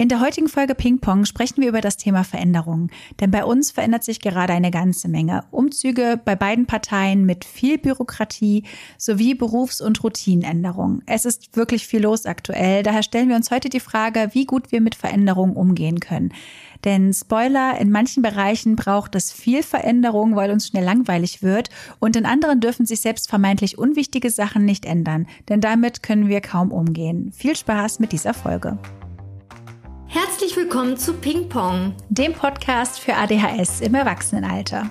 In der heutigen Folge Ping Pong sprechen wir über das Thema Veränderungen. Denn bei uns verändert sich gerade eine ganze Menge. Umzüge bei beiden Parteien mit viel Bürokratie sowie Berufs- und Routinenänderungen. Es ist wirklich viel los aktuell. Daher stellen wir uns heute die Frage, wie gut wir mit Veränderungen umgehen können. Denn Spoiler, in manchen Bereichen braucht es viel Veränderung, weil uns schnell langweilig wird. Und in anderen dürfen sich selbst vermeintlich unwichtige Sachen nicht ändern. Denn damit können wir kaum umgehen. Viel Spaß mit dieser Folge. Herzlich willkommen zu Ping Pong, dem Podcast für ADHS im Erwachsenenalter.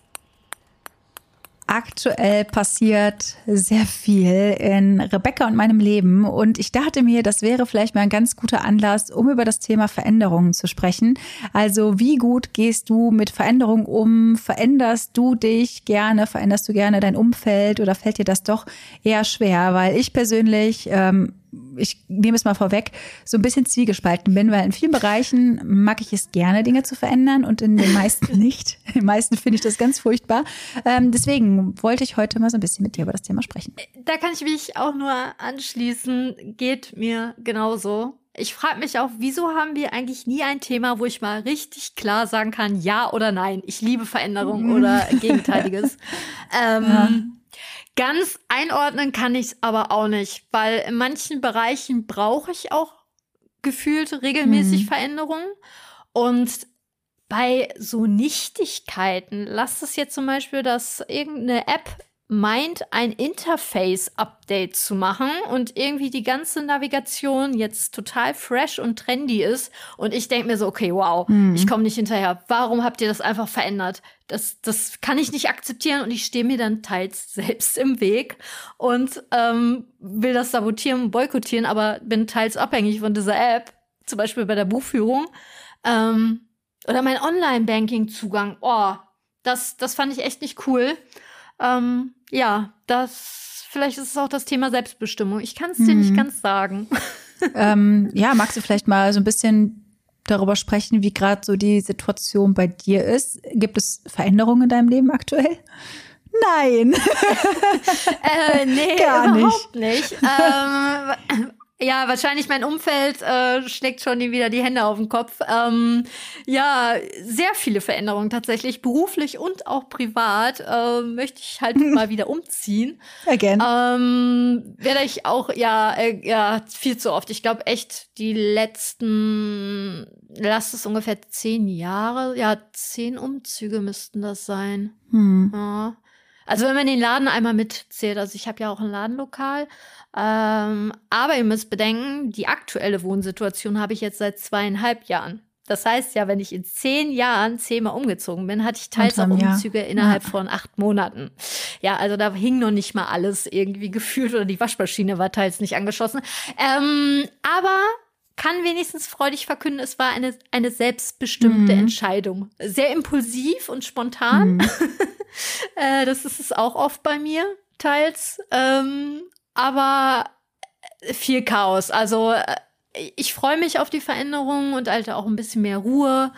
Aktuell passiert sehr viel in Rebecca und meinem Leben und ich dachte mir, das wäre vielleicht mal ein ganz guter Anlass, um über das Thema Veränderungen zu sprechen. Also wie gut gehst du mit Veränderungen um? Veränderst du dich gerne? Veränderst du gerne dein Umfeld oder fällt dir das doch eher schwer? Weil ich persönlich ähm, ich nehme es mal vorweg, so ein bisschen zwiegespalten bin, weil in vielen Bereichen mag ich es gerne, Dinge zu verändern und in den meisten nicht. In den meisten finde ich das ganz furchtbar. Ähm, deswegen wollte ich heute mal so ein bisschen mit dir über das Thema sprechen. Da kann ich mich auch nur anschließen. Geht mir genauso. Ich frage mich auch, wieso haben wir eigentlich nie ein Thema, wo ich mal richtig klar sagen kann, ja oder nein. Ich liebe Veränderung oder Gegenteiliges. ähm, ja. Ganz einordnen kann ich es aber auch nicht, weil in manchen Bereichen brauche ich auch gefühlt regelmäßig mhm. Veränderungen. Und bei so Nichtigkeiten, lass es jetzt zum Beispiel, dass irgendeine App meint, ein Interface-Update zu machen und irgendwie die ganze Navigation jetzt total fresh und trendy ist. Und ich denke mir so, okay, wow, mhm. ich komme nicht hinterher. Warum habt ihr das einfach verändert? Das, das kann ich nicht akzeptieren und ich stehe mir dann teils selbst im Weg und ähm, will das sabotieren und boykottieren, aber bin teils abhängig von dieser App, zum Beispiel bei der Buchführung. Ähm, oder mein Online-Banking-Zugang. Oh, das, das fand ich echt nicht cool. Ähm, ja, das, vielleicht ist es auch das Thema Selbstbestimmung. Ich kann es dir mhm. nicht ganz sagen. Ähm, ja, magst du vielleicht mal so ein bisschen darüber sprechen, wie gerade so die Situation bei dir ist? Gibt es Veränderungen in deinem Leben aktuell? Nein. äh, nee, Gar überhaupt nicht. nicht. Ähm, ja, wahrscheinlich mein Umfeld äh, schlägt schon wieder die Hände auf den Kopf. Ähm, ja, sehr viele Veränderungen tatsächlich, beruflich und auch privat. Äh, möchte ich halt mal wieder umziehen. Again. Ähm, werde ich auch, ja, äh, ja, viel zu oft. Ich glaube echt, die letzten, lasst es ungefähr zehn Jahre, ja, zehn Umzüge müssten das sein. Hm. Ja. Also wenn man den Laden einmal mitzählt, also ich habe ja auch ein Ladenlokal, ähm, aber ihr müsst bedenken, die aktuelle Wohnsituation habe ich jetzt seit zweieinhalb Jahren. Das heißt ja, wenn ich in zehn Jahren zehnmal umgezogen bin, hatte ich teils auch Umzüge Jahr. innerhalb ja. von acht Monaten. Ja, also da hing noch nicht mal alles irgendwie gefühlt oder die Waschmaschine war teils nicht angeschlossen. Ähm, aber kann wenigstens freudig verkünden, es war eine, eine selbstbestimmte mhm. Entscheidung. Sehr impulsiv und spontan. Mhm. äh, das ist es auch oft bei mir, teils. Ähm, aber viel Chaos. Also äh, ich freue mich auf die Veränderung und halt auch ein bisschen mehr Ruhe.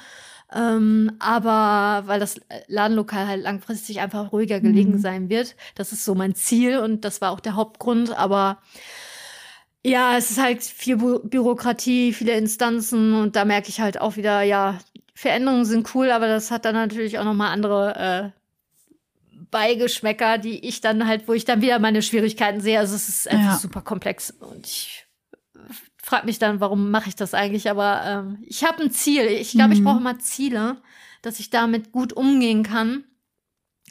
Ähm, aber weil das Ladenlokal halt langfristig einfach ruhiger gelegen mhm. sein wird. Das ist so mein Ziel und das war auch der Hauptgrund. Aber ja, es ist halt viel Bü Bürokratie, viele Instanzen und da merke ich halt auch wieder, ja, Veränderungen sind cool, aber das hat dann natürlich auch noch mal andere äh, Beigeschmäcker, die ich dann halt, wo ich dann wieder meine Schwierigkeiten sehe. Also es ist einfach ja. super komplex und ich frage mich dann, warum mache ich das eigentlich? Aber ähm, ich habe ein Ziel. Ich glaube, mhm. ich brauche immer Ziele, dass ich damit gut umgehen kann.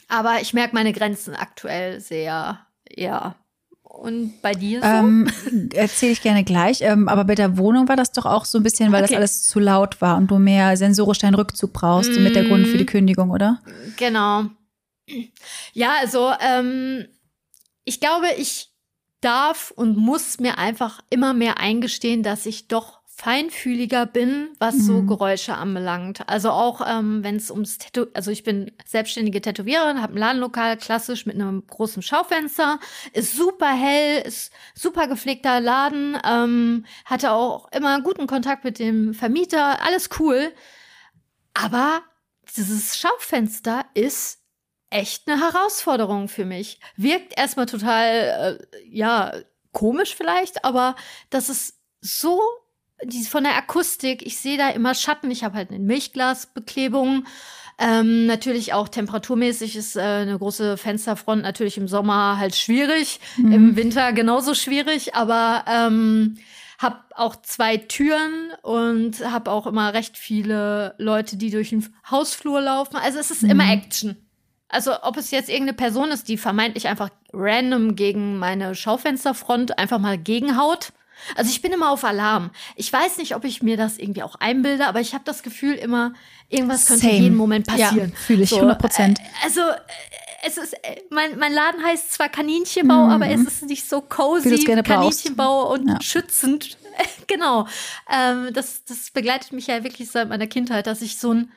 Aber ich merke meine Grenzen aktuell sehr, ja. Und bei dir so? Ähm, Erzähle ich gerne gleich. Ähm, aber bei der Wohnung war das doch auch so ein bisschen, weil okay. das alles zu laut war und du mehr sensorisch deinen Rückzug brauchst, mm. mit der Grund für die Kündigung, oder? Genau. Ja, also ähm, ich glaube, ich darf und muss mir einfach immer mehr eingestehen, dass ich doch feinfühliger bin, was so mhm. Geräusche anbelangt. Also auch ähm, wenn es ums Tattoo, also ich bin selbstständige Tätowiererin, habe ein Ladenlokal klassisch mit einem großen Schaufenster, ist super hell, ist super gepflegter Laden, ähm, hatte auch immer guten Kontakt mit dem Vermieter, alles cool. Aber dieses Schaufenster ist echt eine Herausforderung für mich. Wirkt erstmal total, äh, ja, komisch vielleicht, aber das ist so die, von der Akustik, ich sehe da immer Schatten. Ich habe halt eine Milchglasbeklebung. Ähm, natürlich auch temperaturmäßig ist äh, eine große Fensterfront natürlich im Sommer halt schwierig, mhm. im Winter genauso schwierig, aber ähm, habe auch zwei Türen und habe auch immer recht viele Leute, die durch den Hausflur laufen. Also es ist mhm. immer Action. Also ob es jetzt irgendeine Person ist, die vermeintlich einfach random gegen meine Schaufensterfront einfach mal gegenhaut also ich bin immer auf Alarm. Ich weiß nicht, ob ich mir das irgendwie auch einbilde, aber ich habe das Gefühl immer, irgendwas könnte Same. jeden Moment passieren. Ja, fühle ich so, 100 Prozent. Äh, also äh, es ist, äh, mein, mein Laden heißt zwar Kaninchenbau, mhm. aber es ist nicht so cozy, Kaninchenbau brauchst. und ja. schützend. genau. Ähm, das, das begleitet mich ja wirklich seit meiner Kindheit, dass ich so ein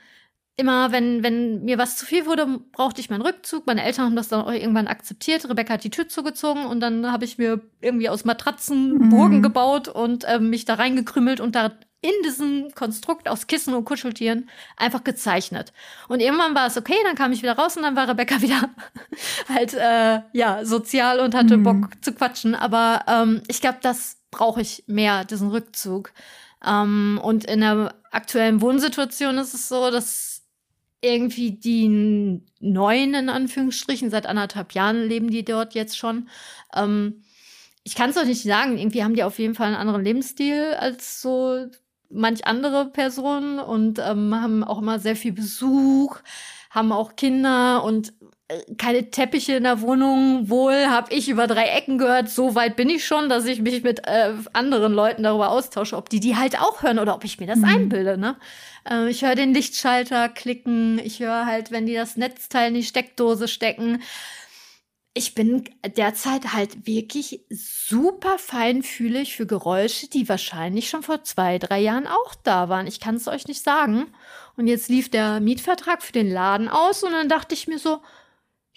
immer, wenn, wenn mir was zu viel wurde, brauchte ich meinen Rückzug. Meine Eltern haben das dann auch irgendwann akzeptiert. Rebecca hat die Tür zugezogen und dann habe ich mir irgendwie aus Matratzen mhm. Burgen gebaut und äh, mich da reingekrümmelt und da in diesem Konstrukt aus Kissen und Kuscheltieren einfach gezeichnet. Und irgendwann war es okay, dann kam ich wieder raus und dann war Rebecca wieder halt äh, ja sozial und hatte mhm. Bock zu quatschen. Aber ähm, ich glaube, das brauche ich mehr, diesen Rückzug. Ähm, und in der aktuellen Wohnsituation ist es so, dass irgendwie die neuen, in Anführungsstrichen, seit anderthalb Jahren leben die dort jetzt schon. Ähm, ich kann es euch nicht sagen, irgendwie haben die auf jeden Fall einen anderen Lebensstil als so manch andere Personen und ähm, haben auch immer sehr viel Besuch, haben auch Kinder und keine Teppiche in der Wohnung. Wohl habe ich über drei Ecken gehört. So weit bin ich schon, dass ich mich mit äh, anderen Leuten darüber austausche, ob die die halt auch hören oder ob ich mir das mhm. einbilde. Ne? Äh, ich höre den Lichtschalter klicken. Ich höre halt, wenn die das Netzteil in die Steckdose stecken. Ich bin derzeit halt wirklich super feinfühlig für Geräusche, die wahrscheinlich schon vor zwei, drei Jahren auch da waren. Ich kann es euch nicht sagen. Und jetzt lief der Mietvertrag für den Laden aus und dann dachte ich mir so,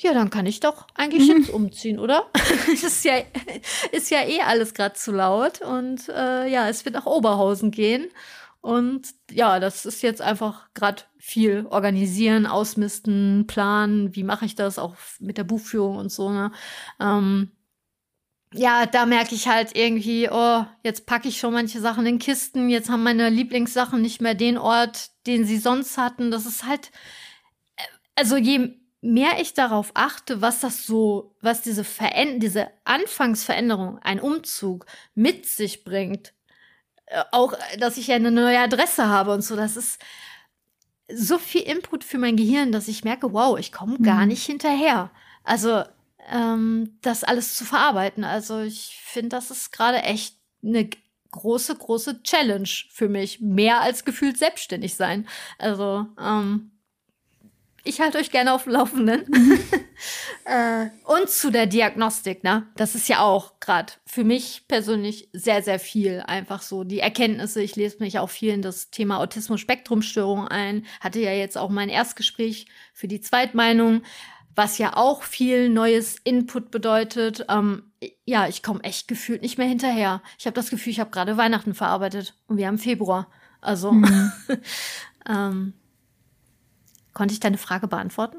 ja, dann kann ich doch eigentlich mhm. jetzt umziehen, oder? ist, ja, ist ja eh alles gerade zu laut. Und äh, ja, es wird nach Oberhausen gehen. Und ja, das ist jetzt einfach gerade viel organisieren, ausmisten, planen. Wie mache ich das auch mit der Buchführung und so. Ne? Ähm, ja, da merke ich halt irgendwie, oh, jetzt packe ich schon manche Sachen in Kisten. Jetzt haben meine Lieblingssachen nicht mehr den Ort, den sie sonst hatten. Das ist halt, äh, also je mehr ich darauf achte, was das so, was diese Veränder diese Anfangsveränderung, ein Umzug mit sich bringt, äh, auch, dass ich ja eine neue Adresse habe und so, das ist so viel Input für mein Gehirn, dass ich merke, wow, ich komme mhm. gar nicht hinterher. Also, ähm, das alles zu verarbeiten. Also, ich finde, das ist gerade echt eine große, große Challenge für mich. Mehr als gefühlt selbstständig sein. Also, ähm, ich halte euch gerne auf dem Laufenden. äh, und zu der Diagnostik, ne? Das ist ja auch gerade für mich persönlich sehr, sehr viel. Einfach so die Erkenntnisse. Ich lese mich auch viel in das Thema Autismus-Spektrum-Störung ein. Hatte ja jetzt auch mein Erstgespräch für die Zweitmeinung, was ja auch viel neues Input bedeutet. Ähm, ja, ich komme echt gefühlt nicht mehr hinterher. Ich habe das Gefühl, ich habe gerade Weihnachten verarbeitet und wir haben Februar. Also, mhm. ähm, Konnte ich deine Frage beantworten?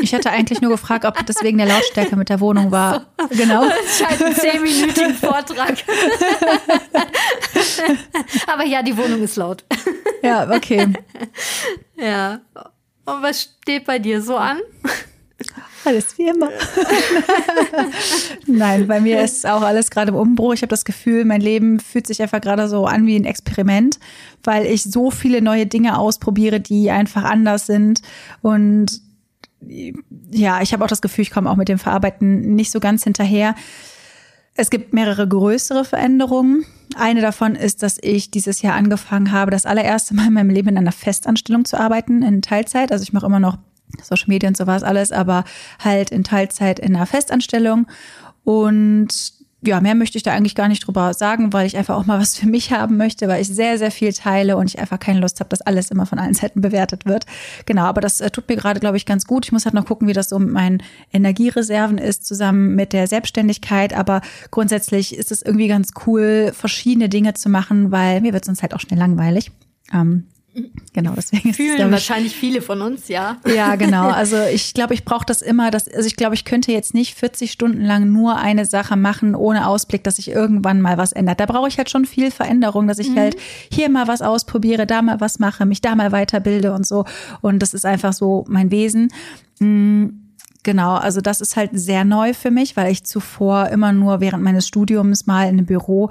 Ich hatte eigentlich nur gefragt, ob das wegen der Lautstärke mit der Wohnung war. So. Genau. Scheint ein zehnminütigen Vortrag. Aber ja, die Wohnung ist laut. Ja, okay. Ja. Und was steht bei dir so an? Alles wie immer. Nein, bei mir ist auch alles gerade im Umbruch. Ich habe das Gefühl, mein Leben fühlt sich einfach gerade so an wie ein Experiment, weil ich so viele neue Dinge ausprobiere, die einfach anders sind. Und ja, ich habe auch das Gefühl, ich komme auch mit dem Verarbeiten nicht so ganz hinterher. Es gibt mehrere größere Veränderungen. Eine davon ist, dass ich dieses Jahr angefangen habe, das allererste Mal in meinem Leben in einer Festanstellung zu arbeiten, in Teilzeit. Also ich mache immer noch Social Media und sowas alles, aber halt in Teilzeit in einer Festanstellung. Und ja, mehr möchte ich da eigentlich gar nicht drüber sagen, weil ich einfach auch mal was für mich haben möchte, weil ich sehr, sehr viel teile und ich einfach keine Lust habe, dass alles immer von allen Seiten bewertet wird. Genau, aber das äh, tut mir gerade, glaube ich, ganz gut. Ich muss halt noch gucken, wie das so mit meinen Energiereserven ist, zusammen mit der Selbstständigkeit. Aber grundsätzlich ist es irgendwie ganz cool, verschiedene Dinge zu machen, weil mir wird sonst halt auch schnell langweilig. Ähm, Genau, deswegen Fühlen ist es, wahrscheinlich viele von uns, ja. Ja, genau. Also ich glaube, ich brauche das immer. Dass, also ich glaube, ich könnte jetzt nicht 40 Stunden lang nur eine Sache machen, ohne Ausblick, dass sich irgendwann mal was ändert. Da brauche ich halt schon viel Veränderung, dass ich mhm. halt hier mal was ausprobiere, da mal was mache, mich da mal weiterbilde und so. Und das ist einfach so mein Wesen. Mhm. Genau, also das ist halt sehr neu für mich, weil ich zuvor immer nur während meines Studiums mal in einem Büro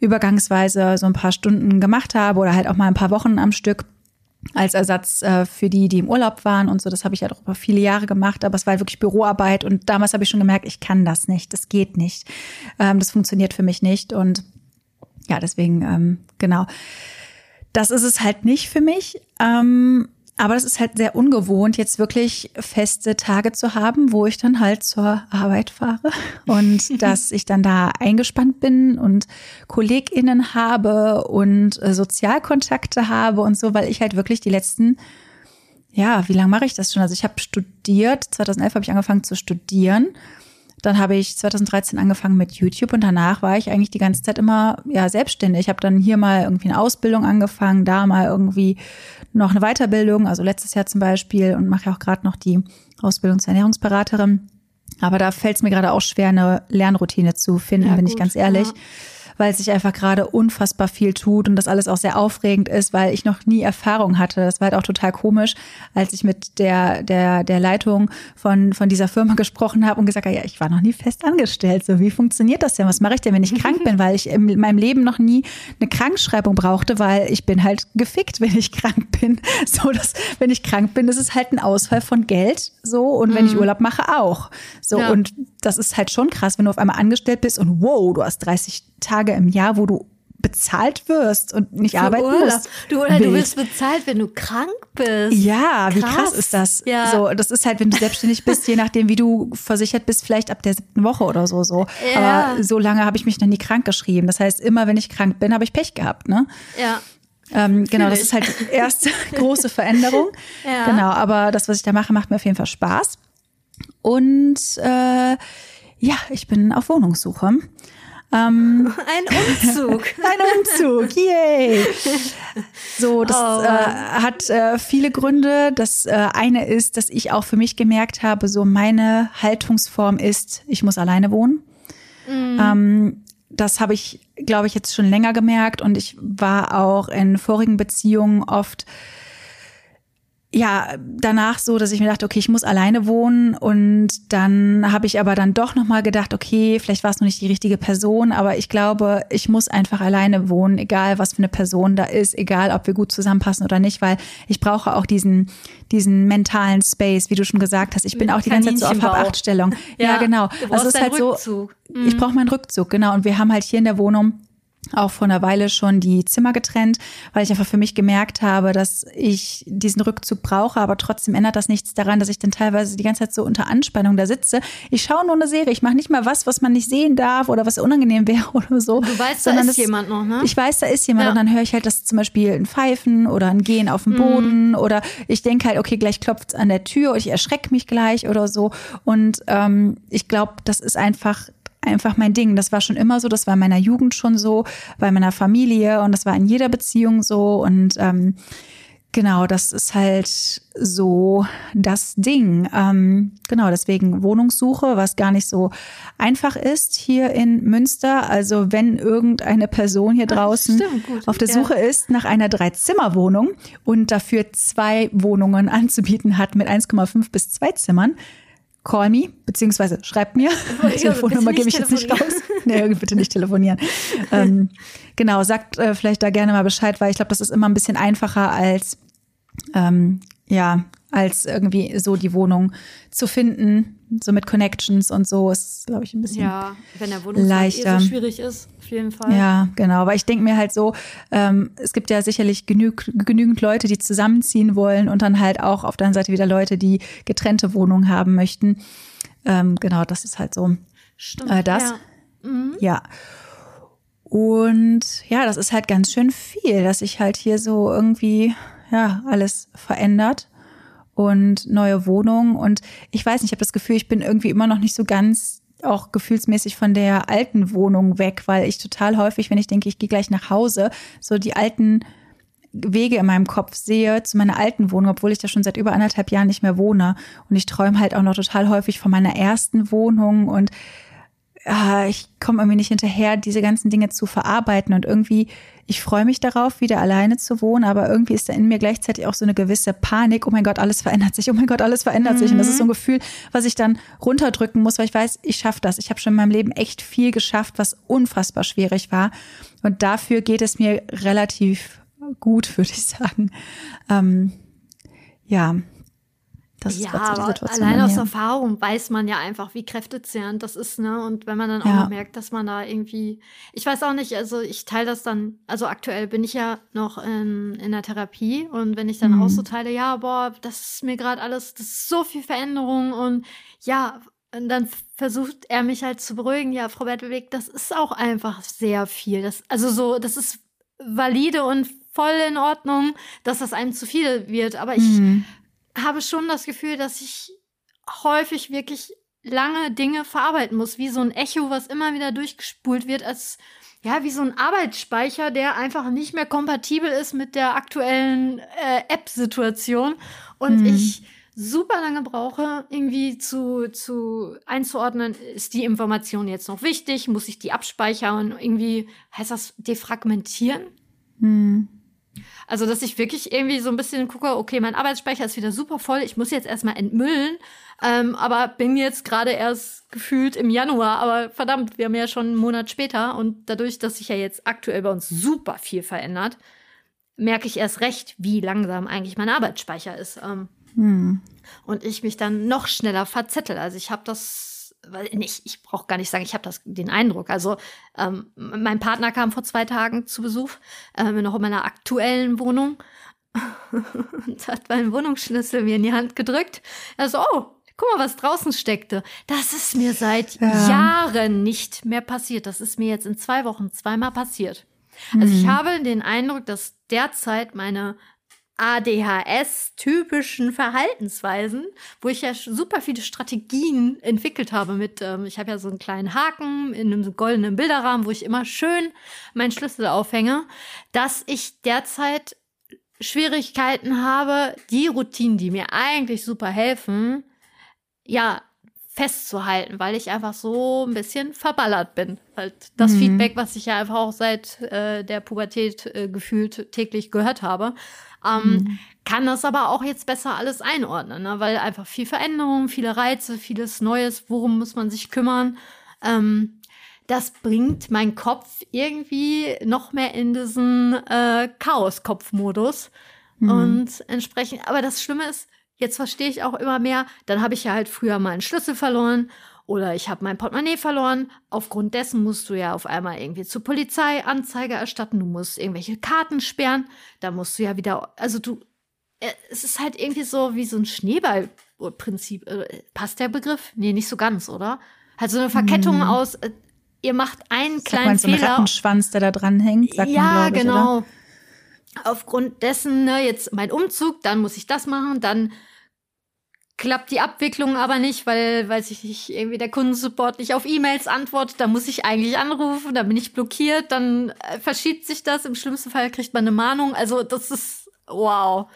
übergangsweise so ein paar Stunden gemacht habe oder halt auch mal ein paar Wochen am Stück als Ersatz äh, für die, die im Urlaub waren und so. Das habe ich ja halt auch über viele Jahre gemacht, aber es war wirklich Büroarbeit und damals habe ich schon gemerkt, ich kann das nicht, das geht nicht, ähm, das funktioniert für mich nicht und ja, deswegen ähm, genau. Das ist es halt nicht für mich. Ähm, aber das ist halt sehr ungewohnt, jetzt wirklich feste Tage zu haben, wo ich dann halt zur Arbeit fahre und dass ich dann da eingespannt bin und KollegInnen habe und äh, Sozialkontakte habe und so, weil ich halt wirklich die letzten, ja, wie lange mache ich das schon? Also ich habe studiert, 2011 habe ich angefangen zu studieren dann habe ich 2013 angefangen mit YouTube und danach war ich eigentlich die ganze Zeit immer ja selbstständig. Ich habe dann hier mal irgendwie eine Ausbildung angefangen, da mal irgendwie noch eine Weiterbildung, also letztes Jahr zum Beispiel und mache ja auch gerade noch die Ausbildung zur Ernährungsberaterin. Aber da fällt es mir gerade auch schwer, eine Lernroutine zu finden, ja, bin gut, ich ganz ehrlich. Ja weil sich einfach gerade unfassbar viel tut und das alles auch sehr aufregend ist, weil ich noch nie Erfahrung hatte. Das war halt auch total komisch, als ich mit der, der, der Leitung von, von dieser Firma gesprochen habe und gesagt habe, ja, ich war noch nie fest angestellt. So, wie funktioniert das denn? Was mache ich denn, wenn ich krank bin? Weil ich in meinem Leben noch nie eine Krankschreibung brauchte, weil ich bin halt gefickt, wenn ich krank bin. So, dass, wenn ich krank bin, ist halt ein Ausfall von Geld. So, und wenn ich mhm. Urlaub mache, auch. So, ja. und das ist halt schon krass, wenn du auf einmal angestellt bist und wow, du hast 30 Tage im Jahr, wo du bezahlt wirst und nicht Für arbeiten Urlaub. musst. Du, oder du wirst bezahlt, wenn du krank bist. Ja, krass. wie krass ist das? Ja. So, das ist halt, wenn du selbstständig bist, je nachdem, wie du versichert bist, vielleicht ab der siebten Woche oder so. so. Ja. Aber so lange habe ich mich noch nie krank geschrieben. Das heißt, immer wenn ich krank bin, habe ich Pech gehabt. Ne? Ja. Ähm, genau, das ist halt die erste große Veränderung. Ja. Genau, aber das, was ich da mache, macht mir auf jeden Fall Spaß. Und äh, ja, ich bin auf Wohnungssuche. Ähm, ein Umzug. ein Umzug, yay. So, das oh, äh, hat äh, viele Gründe. Das äh, eine ist, dass ich auch für mich gemerkt habe, so meine Haltungsform ist, ich muss alleine wohnen. Mhm. Ähm, das habe ich, glaube ich, jetzt schon länger gemerkt und ich war auch in vorigen Beziehungen oft ja, danach so, dass ich mir dachte, okay, ich muss alleine wohnen und dann habe ich aber dann doch noch mal gedacht, okay, vielleicht war es noch nicht die richtige Person, aber ich glaube, ich muss einfach alleine wohnen, egal was für eine Person da ist, egal ob wir gut zusammenpassen oder nicht, weil ich brauche auch diesen diesen mentalen Space, wie du schon gesagt hast. Ich bin auch die ganze Zeit so auf Hab-Acht-Stellung. ja, ja, genau. also es ist halt Rückzug. so, ich mhm. brauche meinen Rückzug, genau. Und wir haben halt hier in der Wohnung auch vor einer Weile schon die Zimmer getrennt, weil ich einfach für mich gemerkt habe, dass ich diesen Rückzug brauche, aber trotzdem ändert das nichts daran, dass ich dann teilweise die ganze Zeit so unter Anspannung da sitze. Ich schaue nur eine Serie, ich mache nicht mal was, was man nicht sehen darf oder was unangenehm wäre oder so. Du weißt, da ist das, jemand noch, ne? Ich weiß, da ist jemand ja. und dann höre ich halt, dass zum Beispiel ein Pfeifen oder ein Gehen auf dem mhm. Boden oder ich denke halt, okay, gleich klopft's an der Tür und ich erschrecke mich gleich oder so. Und ähm, ich glaube, das ist einfach einfach mein Ding. Das war schon immer so, das war in meiner Jugend schon so, bei meiner Familie und das war in jeder Beziehung so und ähm, Genau, das ist halt so das Ding. Ähm, genau, deswegen Wohnungssuche, was gar nicht so einfach ist hier in Münster. Also wenn irgendeine Person hier draußen Ach, auf der Suche ja. ist nach einer Dreizimmerwohnung und dafür zwei Wohnungen anzubieten hat mit 1,5 bis zwei Zimmern, call me, beziehungsweise schreibt mir. Die Telefonnummer gebe ich jetzt nicht raus. nee, bitte nicht telefonieren. ähm, genau, sagt äh, vielleicht da gerne mal Bescheid, weil ich glaube, das ist immer ein bisschen einfacher als ähm, ja, als irgendwie so die Wohnung zu finden, so mit Connections und so ist, glaube ich, ein bisschen ja, wenn der leichter. Eh so schwierig ist, auf jeden Fall. Ja, genau. Aber ich denke mir halt so, ähm, es gibt ja sicherlich genüg, genügend Leute, die zusammenziehen wollen und dann halt auch auf der anderen Seite wieder Leute, die getrennte Wohnungen haben möchten. Ähm, genau, das ist halt so Stimmt, äh, das. Ja. Mhm. Ja. Und ja, das ist halt ganz schön viel, dass sich halt hier so irgendwie, ja, alles verändert und neue Wohnungen. Und ich weiß nicht, ich habe das Gefühl, ich bin irgendwie immer noch nicht so ganz auch gefühlsmäßig von der alten Wohnung weg, weil ich total häufig, wenn ich denke, ich gehe gleich nach Hause, so die alten Wege in meinem Kopf sehe zu meiner alten Wohnung, obwohl ich da schon seit über anderthalb Jahren nicht mehr wohne. Und ich träume halt auch noch total häufig von meiner ersten Wohnung und äh, ich komme irgendwie nicht hinterher, diese ganzen Dinge zu verarbeiten. Und irgendwie, ich freue mich darauf, wieder alleine zu wohnen, aber irgendwie ist da in mir gleichzeitig auch so eine gewisse Panik. Oh mein Gott, alles verändert sich. Oh mein Gott, alles verändert mhm. sich. Und das ist so ein Gefühl, was ich dann runterdrücken muss, weil ich weiß, ich schaffe das. Ich habe schon in meinem Leben echt viel geschafft, was unfassbar schwierig war. Und dafür geht es mir relativ gut, würde ich sagen. Ähm, ja, das ja, aber allein aus Erfahrung weiß man ja einfach, wie kräftezehrend das ist, ne? Und wenn man dann auch ja. noch merkt, dass man da irgendwie, ich weiß auch nicht, also ich teile das dann, also aktuell bin ich ja noch in, in der Therapie und wenn ich dann mhm. auch so teile, ja, boah, das ist mir gerade alles, das ist so viel Veränderung und ja, und dann versucht er mich halt zu beruhigen, ja, Frau Bertelweg, das ist auch einfach sehr viel. Das, also so, das ist valide und voll in Ordnung, dass das einem zu viel wird. Aber ich mhm. Habe schon das Gefühl, dass ich häufig wirklich lange Dinge verarbeiten muss, wie so ein Echo, was immer wieder durchgespult wird, als ja, wie so ein Arbeitsspeicher, der einfach nicht mehr kompatibel ist mit der aktuellen äh, App-Situation. Und mhm. ich super lange brauche, irgendwie zu, zu einzuordnen, ist die Information jetzt noch wichtig? Muss ich die abspeichern? Und irgendwie heißt das defragmentieren? Mhm. Also, dass ich wirklich irgendwie so ein bisschen gucke, okay, mein Arbeitsspeicher ist wieder super voll, ich muss jetzt erstmal entmüllen, ähm, aber bin jetzt gerade erst gefühlt im Januar, aber verdammt, wir haben ja schon einen Monat später und dadurch, dass sich ja jetzt aktuell bei uns super viel verändert, merke ich erst recht, wie langsam eigentlich mein Arbeitsspeicher ist. Ähm, hm. Und ich mich dann noch schneller verzettel. Also ich habe das nicht, ich brauche gar nicht sagen, ich habe das den Eindruck. Also ähm, mein Partner kam vor zwei Tagen zu Besuch, äh, noch in meiner aktuellen Wohnung und hat meinen Wohnungsschlüssel mir in die Hand gedrückt. Er so, oh, guck mal, was draußen steckte. Das ist mir seit ja. Jahren nicht mehr passiert. Das ist mir jetzt in zwei Wochen zweimal passiert. Also ich mhm. habe den Eindruck, dass derzeit meine ADHS-typischen Verhaltensweisen, wo ich ja super viele Strategien entwickelt habe mit, ähm, ich habe ja so einen kleinen Haken in einem goldenen Bilderrahmen, wo ich immer schön meinen Schlüssel aufhänge, dass ich derzeit Schwierigkeiten habe, die Routinen, die mir eigentlich super helfen, ja, festzuhalten, weil ich einfach so ein bisschen verballert bin. Halt das mhm. Feedback, was ich ja einfach auch seit äh, der Pubertät äh, gefühlt täglich gehört habe, ähm, mhm. Kann das aber auch jetzt besser alles einordnen, ne? weil einfach viel Veränderung, viele Reize, vieles Neues, worum muss man sich kümmern. Ähm, das bringt mein Kopf irgendwie noch mehr in diesen äh, Chaos-Kopf-Modus. Mhm. Und entsprechend, aber das Schlimme ist, jetzt verstehe ich auch immer mehr, dann habe ich ja halt früher mal einen Schlüssel verloren oder ich habe mein Portemonnaie verloren. Aufgrund dessen musst du ja auf einmal irgendwie zur Polizei Anzeige erstatten. Du musst irgendwelche Karten sperren. Da musst du ja wieder, also du, äh, es ist halt irgendwie so wie so ein Schneeballprinzip. Äh, passt der Begriff? Nee, nicht so ganz, oder? Halt so eine Verkettung hm. aus, äh, ihr macht einen Sag kleinen so Fehler. Rattenschwanz, der da dran hängt, sagt ja, man, ich, genau. Oder? Aufgrund dessen, ne, jetzt mein Umzug, dann muss ich das machen, dann klappt die Abwicklung aber nicht, weil, weil sich nicht irgendwie der Kundensupport nicht auf E-Mails antwortet. Da muss ich eigentlich anrufen, da bin ich blockiert, dann äh, verschiebt sich das. Im schlimmsten Fall kriegt man eine Mahnung. Also das ist wow.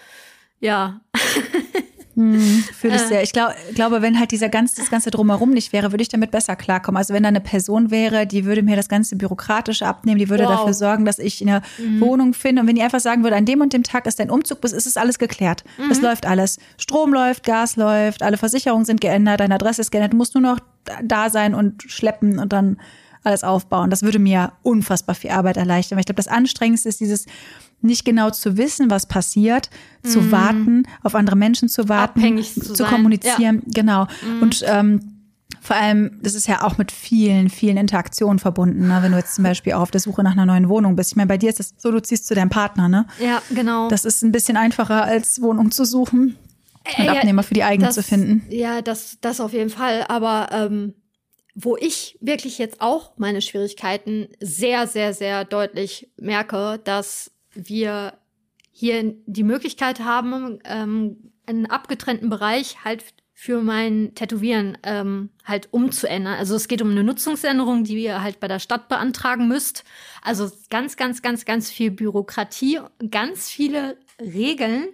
Ja. Hm, Fühle ich äh. sehr. Ich glaub, glaube, wenn halt dieser ganze, das ganze Drumherum nicht wäre, würde ich damit besser klarkommen. Also wenn da eine Person wäre, die würde mir das ganze Bürokratische abnehmen, die würde wow. dafür sorgen, dass ich eine mhm. Wohnung finde. Und wenn die einfach sagen würde, an dem und dem Tag ist dein Umzug, bis ist es alles geklärt. Mhm. Es läuft alles. Strom läuft, Gas läuft, alle Versicherungen sind geändert, deine Adresse ist geändert. Du musst nur noch da sein und schleppen und dann alles aufbauen. Das würde mir unfassbar viel Arbeit erleichtern. Weil ich glaube, das Anstrengendste ist dieses nicht genau zu wissen, was passiert, mm. zu mhm. warten, auf andere Menschen zu warten, Abhängig zu, zu kommunizieren. Ja. Genau. Mm. Und ähm, vor allem, das ist ja auch mit vielen, vielen Interaktionen verbunden, ne? wenn du jetzt zum Beispiel auch auf der Suche nach einer neuen Wohnung bist. Ich meine, bei dir ist das so, du ziehst zu deinem Partner, ne? Ja, genau. Das ist ein bisschen einfacher, als Wohnung zu suchen und äh, Abnehmer für die eigene das, zu finden. Ja, das, das auf jeden Fall. Aber ähm, wo ich wirklich jetzt auch meine Schwierigkeiten sehr, sehr, sehr deutlich merke, dass wir hier die Möglichkeit haben, ähm, einen abgetrennten Bereich halt für mein Tätowieren ähm, halt umzuändern. Also es geht um eine Nutzungsänderung, die ihr halt bei der Stadt beantragen müsst. Also ganz, ganz, ganz, ganz viel Bürokratie, ganz viele Regeln,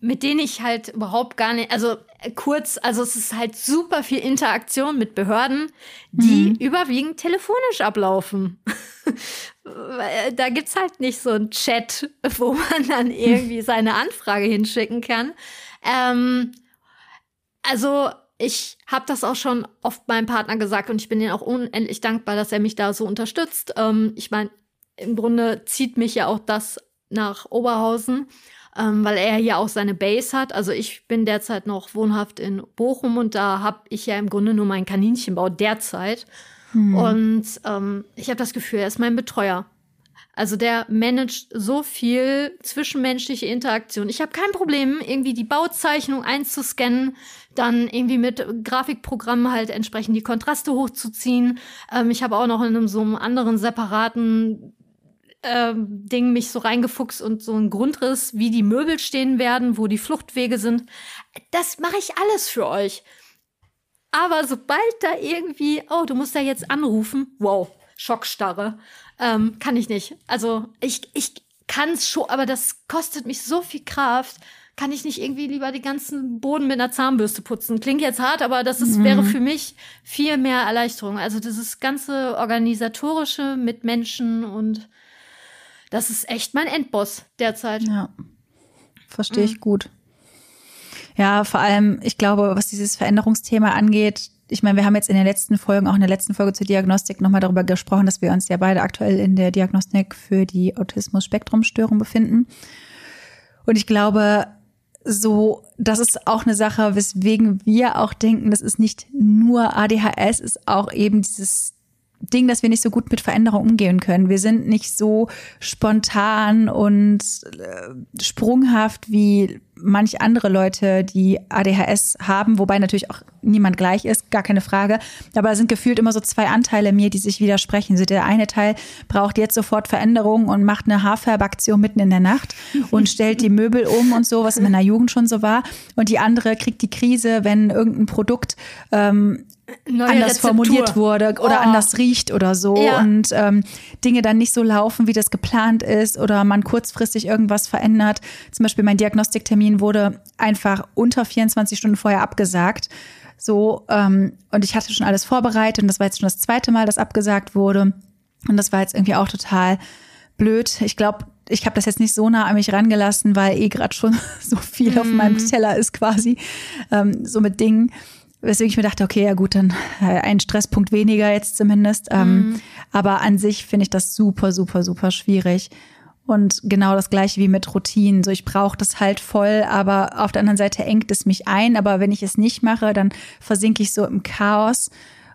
mit denen ich halt überhaupt gar nicht, also äh, kurz, also es ist halt super viel Interaktion mit Behörden, die mhm. überwiegend telefonisch ablaufen. da gibt's halt nicht so ein Chat, wo man dann irgendwie seine Anfrage hinschicken kann. Ähm, also ich habe das auch schon oft meinem Partner gesagt und ich bin ihm auch unendlich dankbar, dass er mich da so unterstützt. Ähm, ich meine, im Grunde zieht mich ja auch das nach Oberhausen ähm, weil er hier auch seine Base hat. Also ich bin derzeit noch wohnhaft in Bochum und da habe ich ja im Grunde nur meinen Kaninchenbau derzeit. Hm. Und ähm, ich habe das Gefühl, er ist mein Betreuer. Also der managt so viel zwischenmenschliche Interaktion. Ich habe kein Problem, irgendwie die Bauzeichnung einzuscannen, dann irgendwie mit Grafikprogrammen halt entsprechend die Kontraste hochzuziehen. Ähm, ich habe auch noch in einem so einem anderen separaten ähm, Ding mich so reingefuchst und so ein Grundriss, wie die Möbel stehen werden, wo die Fluchtwege sind. Das mache ich alles für euch. Aber sobald da irgendwie, oh, du musst da jetzt anrufen, wow, Schockstarre, ähm, kann ich nicht. Also ich, ich kann es schon, aber das kostet mich so viel Kraft. Kann ich nicht irgendwie lieber die ganzen Boden mit einer Zahnbürste putzen? Klingt jetzt hart, aber das ist, mhm. wäre für mich viel mehr Erleichterung. Also dieses ganze organisatorische mit Menschen und das ist echt mein Endboss derzeit. Ja, verstehe ich mhm. gut. Ja, vor allem, ich glaube, was dieses Veränderungsthema angeht, ich meine, wir haben jetzt in den letzten Folgen, auch in der letzten Folge zur Diagnostik, nochmal darüber gesprochen, dass wir uns ja beide aktuell in der Diagnostik für die Autismus-Spektrum-Störung befinden. Und ich glaube, so, das ist auch eine Sache, weswegen wir auch denken, das ist nicht nur ADHS, ist auch eben dieses Ding, dass wir nicht so gut mit Veränderung umgehen können. Wir sind nicht so spontan und äh, sprunghaft wie manch andere Leute, die ADHS haben, wobei natürlich auch niemand gleich ist, gar keine Frage. Aber da sind gefühlt immer so zwei Anteile mir, die sich widersprechen. Also der eine Teil braucht jetzt sofort Veränderung und macht eine Haarfärbaktion mitten in der Nacht und stellt die Möbel um und so, was in meiner Jugend schon so war. Und die andere kriegt die Krise, wenn irgendein Produkt ähm, Neue anders Rezeptur. formuliert wurde oder oh. anders riecht oder so ja. und ähm, Dinge dann nicht so laufen, wie das geplant ist oder man kurzfristig irgendwas verändert. Zum Beispiel mein Diagnostiktermin wurde einfach unter 24 Stunden vorher abgesagt. So, ähm, und ich hatte schon alles vorbereitet und das war jetzt schon das zweite Mal, dass abgesagt wurde. Und das war jetzt irgendwie auch total blöd. Ich glaube, ich habe das jetzt nicht so nah an mich rangelassen, weil eh gerade schon so viel mm. auf meinem mhm. Teller ist quasi, ähm, so mit Dingen. Weswegen ich mir dachte, okay, ja gut, dann äh, ein Stresspunkt weniger jetzt zumindest. Ähm, mhm. Aber an sich finde ich das super, super, super schwierig. Und genau das gleiche wie mit Routinen. So, ich brauche das halt voll, aber auf der anderen Seite engt es mich ein. Aber wenn ich es nicht mache, dann versinke ich so im Chaos.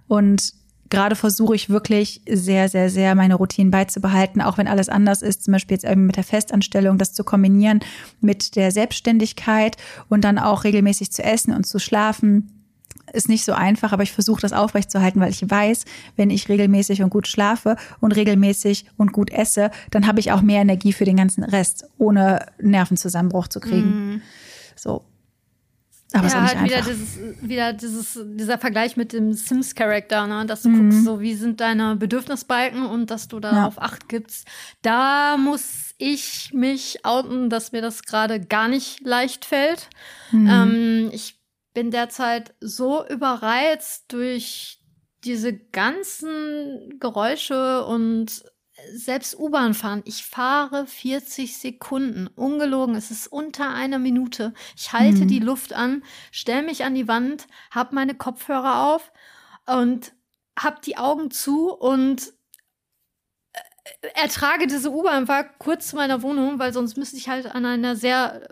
Und gerade versuche ich wirklich sehr, sehr, sehr meine Routinen beizubehalten, auch wenn alles anders ist. Zum Beispiel jetzt irgendwie mit der Festanstellung, das zu kombinieren mit der Selbstständigkeit und dann auch regelmäßig zu essen und zu schlafen ist nicht so einfach, aber ich versuche das aufrechtzuerhalten, weil ich weiß, wenn ich regelmäßig und gut schlafe und regelmäßig und gut esse, dann habe ich auch mehr Energie für den ganzen Rest, ohne Nervenzusammenbruch zu kriegen. Mm. So. Aber ja, halt wieder dieses, wieder dieses, dieser Vergleich mit dem Sims-Charakter, ne? dass du mhm. guckst, so wie sind deine Bedürfnisbalken und dass du darauf ja. Acht gibst. Da muss ich mich outen, dass mir das gerade gar nicht leicht fällt. Mhm. Ähm, ich bin derzeit so überreizt durch diese ganzen Geräusche und selbst U-Bahn fahren. Ich fahre 40 Sekunden. Ungelogen, es ist unter einer Minute. Ich halte mhm. die Luft an, stelle mich an die Wand, habe meine Kopfhörer auf und habe die Augen zu und äh, ertrage diese U-Bahn-Fahrt kurz zu meiner Wohnung, weil sonst müsste ich halt an einer sehr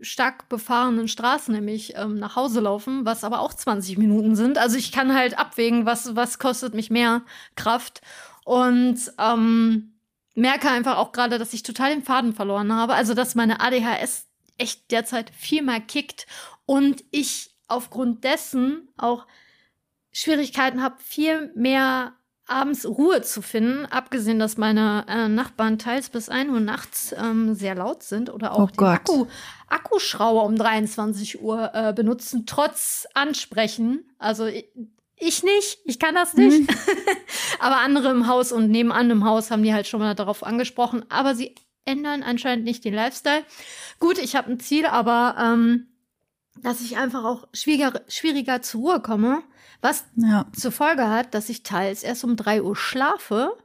stark befahrenen Straßen nämlich ähm, nach Hause laufen, was aber auch 20 Minuten sind. Also ich kann halt abwägen, was, was kostet mich mehr Kraft. Und ähm, merke einfach auch gerade, dass ich total den Faden verloren habe. Also dass meine ADHS echt derzeit viel mehr kickt und ich aufgrund dessen auch Schwierigkeiten habe, viel mehr abends Ruhe zu finden, abgesehen, dass meine äh, Nachbarn teils bis 1 Uhr nachts ähm, sehr laut sind oder auch oh den Akku, Akkuschrauber um 23 Uhr äh, benutzen, trotz Ansprechen. Also ich, ich nicht, ich kann das nicht. Mhm. Aber andere im Haus und nebenan im Haus haben die halt schon mal darauf angesprochen. Aber sie ändern anscheinend nicht den Lifestyle. Gut, ich habe ein Ziel, aber ähm, dass ich einfach auch schwieriger, schwieriger zur Ruhe komme was ja. zur Folge hat, dass ich teils erst um drei Uhr schlafe.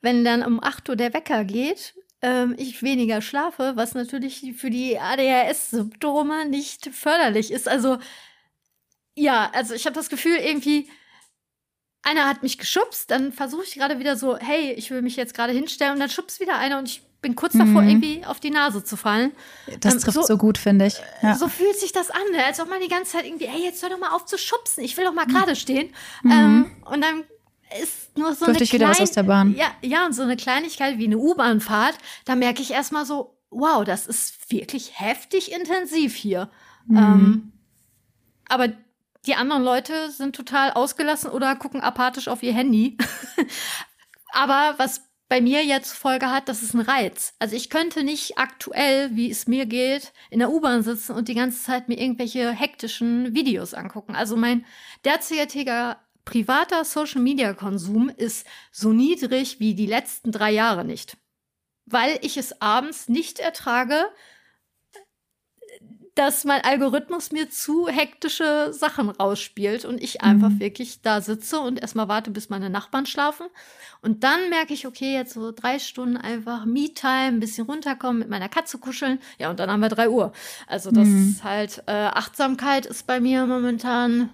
Wenn dann um acht Uhr der Wecker geht, ähm, ich weniger schlafe, was natürlich für die ADHS-Symptome nicht förderlich ist. Also ja, also ich habe das Gefühl, irgendwie, einer hat mich geschubst, dann versuche ich gerade wieder so, hey, ich will mich jetzt gerade hinstellen und dann schubst wieder einer und ich bin kurz davor, mhm. irgendwie auf die Nase zu fallen. Das ähm, trifft so, so, gut, finde ich. Ja. So fühlt sich das an, ne? als ob man die ganze Zeit irgendwie, ey, jetzt hör doch mal auf zu schubsen, ich will doch mal mhm. gerade stehen. Mhm. Ähm, und dann ist nur so Dürfte eine wieder was aus der Bahn. Ja, ja, und so eine Kleinigkeit wie eine U-Bahn-Fahrt, da merke ich erstmal so, wow, das ist wirklich heftig intensiv hier. Mhm. Ähm, aber die anderen Leute sind total ausgelassen oder gucken apathisch auf ihr Handy. aber was bei mir jetzt Folge hat, das ist ein Reiz. Also ich könnte nicht aktuell, wie es mir geht, in der U-Bahn sitzen und die ganze Zeit mir irgendwelche hektischen Videos angucken. Also mein derzeitiger privater Social-Media-Konsum ist so niedrig wie die letzten drei Jahre nicht. Weil ich es abends nicht ertrage, dass mein Algorithmus mir zu hektische Sachen rausspielt und ich einfach mhm. wirklich da sitze und erstmal warte, bis meine Nachbarn schlafen. Und dann merke ich, okay, jetzt so drei Stunden einfach Me-Time, ein bisschen runterkommen, mit meiner Katze kuscheln. Ja, und dann haben wir drei Uhr. Also das mhm. ist halt, äh, Achtsamkeit ist bei mir momentan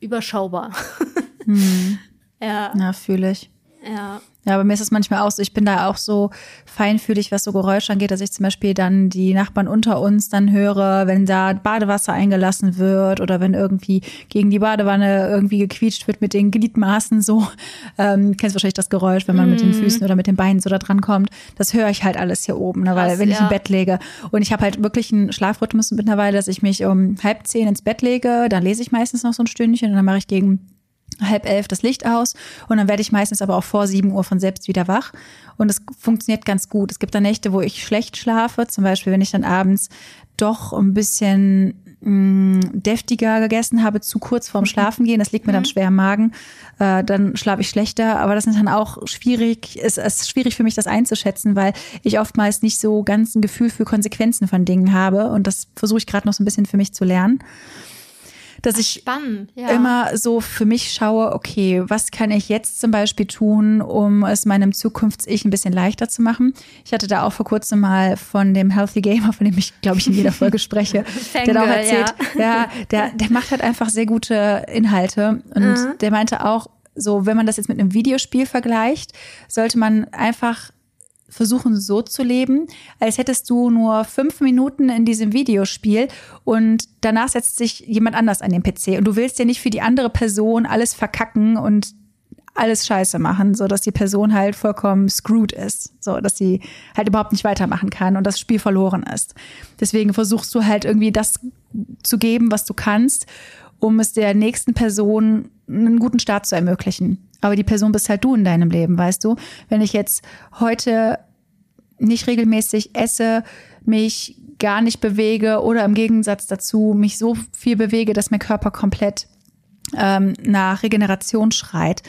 überschaubar. Mhm. Ja. Ja, fühle ich. Ja. Ja, aber mir ist es manchmal auch so, ich bin da auch so feinfühlig, was so Geräusche angeht, dass ich zum Beispiel dann die Nachbarn unter uns dann höre, wenn da Badewasser eingelassen wird oder wenn irgendwie gegen die Badewanne irgendwie gequietscht wird mit den Gliedmaßen so. Ähm, kennst wahrscheinlich das Geräusch, wenn man mm. mit den mhm. Füßen oder mit den Beinen so da dran kommt. Das höre ich halt alles hier oben, ne? weil Krass, wenn ich ja. im Bett lege und ich habe halt wirklich einen Schlafrhythmus mittlerweile, dass ich mich um halb zehn ins Bett lege, dann lese ich meistens noch so ein Stündchen und dann mache ich gegen halb elf das Licht aus und dann werde ich meistens aber auch vor sieben Uhr von selbst wieder wach und es funktioniert ganz gut. Es gibt da Nächte, wo ich schlecht schlafe, zum Beispiel wenn ich dann abends doch ein bisschen mh, mm, deftiger gegessen habe, zu kurz vorm. Schlafen gehen, das liegt mir dann mhm. schwer im Magen, äh, dann schlafe ich schlechter, aber das ist dann auch schwierig, es ist schwierig für mich das einzuschätzen, weil ich oftmals nicht so ganz ein Gefühl für Konsequenzen von Dingen habe und das versuche ich gerade noch so ein bisschen für mich zu lernen dass ich Spannend, ja. immer so für mich schaue, okay, was kann ich jetzt zum Beispiel tun, um es meinem Zukunfts-Ich ein bisschen leichter zu machen. Ich hatte da auch vor kurzem mal von dem Healthy Gamer, von dem ich, glaube ich, in jeder Folge spreche, der hat auch erzählt, ja. ja, der, der macht halt einfach sehr gute Inhalte und mhm. der meinte auch, so, wenn man das jetzt mit einem Videospiel vergleicht, sollte man einfach versuchen so zu leben, als hättest du nur fünf Minuten in diesem Videospiel und danach setzt sich jemand anders an den PC und du willst ja nicht für die andere Person alles verkacken und alles scheiße machen, so dass die Person halt vollkommen screwed ist, so dass sie halt überhaupt nicht weitermachen kann und das Spiel verloren ist. Deswegen versuchst du halt irgendwie das zu geben, was du kannst, um es der nächsten Person einen guten Start zu ermöglichen. Aber die Person bist halt du in deinem Leben, weißt du? Wenn ich jetzt heute nicht regelmäßig esse, mich gar nicht bewege oder im Gegensatz dazu mich so viel bewege, dass mein Körper komplett ähm, nach Regeneration schreit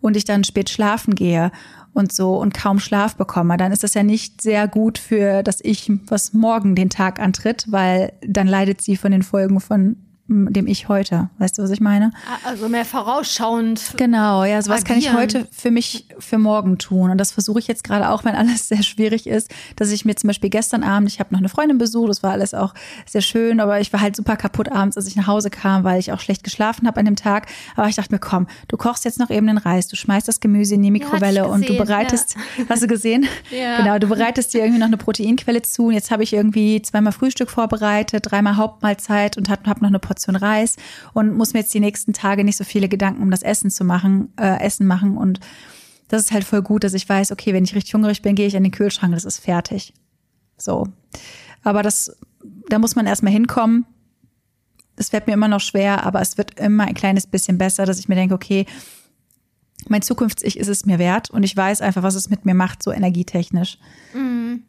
und ich dann spät schlafen gehe und so und kaum Schlaf bekomme, dann ist das ja nicht sehr gut für das Ich, was morgen den Tag antritt, weil dann leidet sie von den Folgen von dem ich heute. Weißt du, was ich meine? Also mehr vorausschauend. Genau, ja, so was kann ich heute für mich für morgen tun. Und das versuche ich jetzt gerade auch, wenn alles sehr schwierig ist, dass ich mir zum Beispiel gestern Abend, ich habe noch eine Freundin besucht, das war alles auch sehr schön, aber ich war halt super kaputt abends, als ich nach Hause kam, weil ich auch schlecht geschlafen habe an dem Tag. Aber ich dachte mir, komm, du kochst jetzt noch eben den Reis, du schmeißt das Gemüse in die Mikrowelle ja, und du bereitest, ja. hast du gesehen? Ja. Genau, du bereitest dir irgendwie noch eine Proteinquelle zu. Und jetzt habe ich irgendwie zweimal Frühstück vorbereitet, dreimal Hauptmahlzeit und habe hab noch eine Portion Reis und muss mir jetzt die nächsten Tage nicht so viele Gedanken um das Essen zu machen, äh, Essen machen. Und das ist halt voll gut, dass ich weiß, okay, wenn ich richtig hungrig bin, gehe ich an den Kühlschrank, das ist fertig. So. Aber das, da muss man erstmal hinkommen. es fällt mir immer noch schwer, aber es wird immer ein kleines bisschen besser, dass ich mir denke, okay, mein Zukunfts-Ich ist es mir wert und ich weiß einfach, was es mit mir macht, so energietechnisch. Mhm.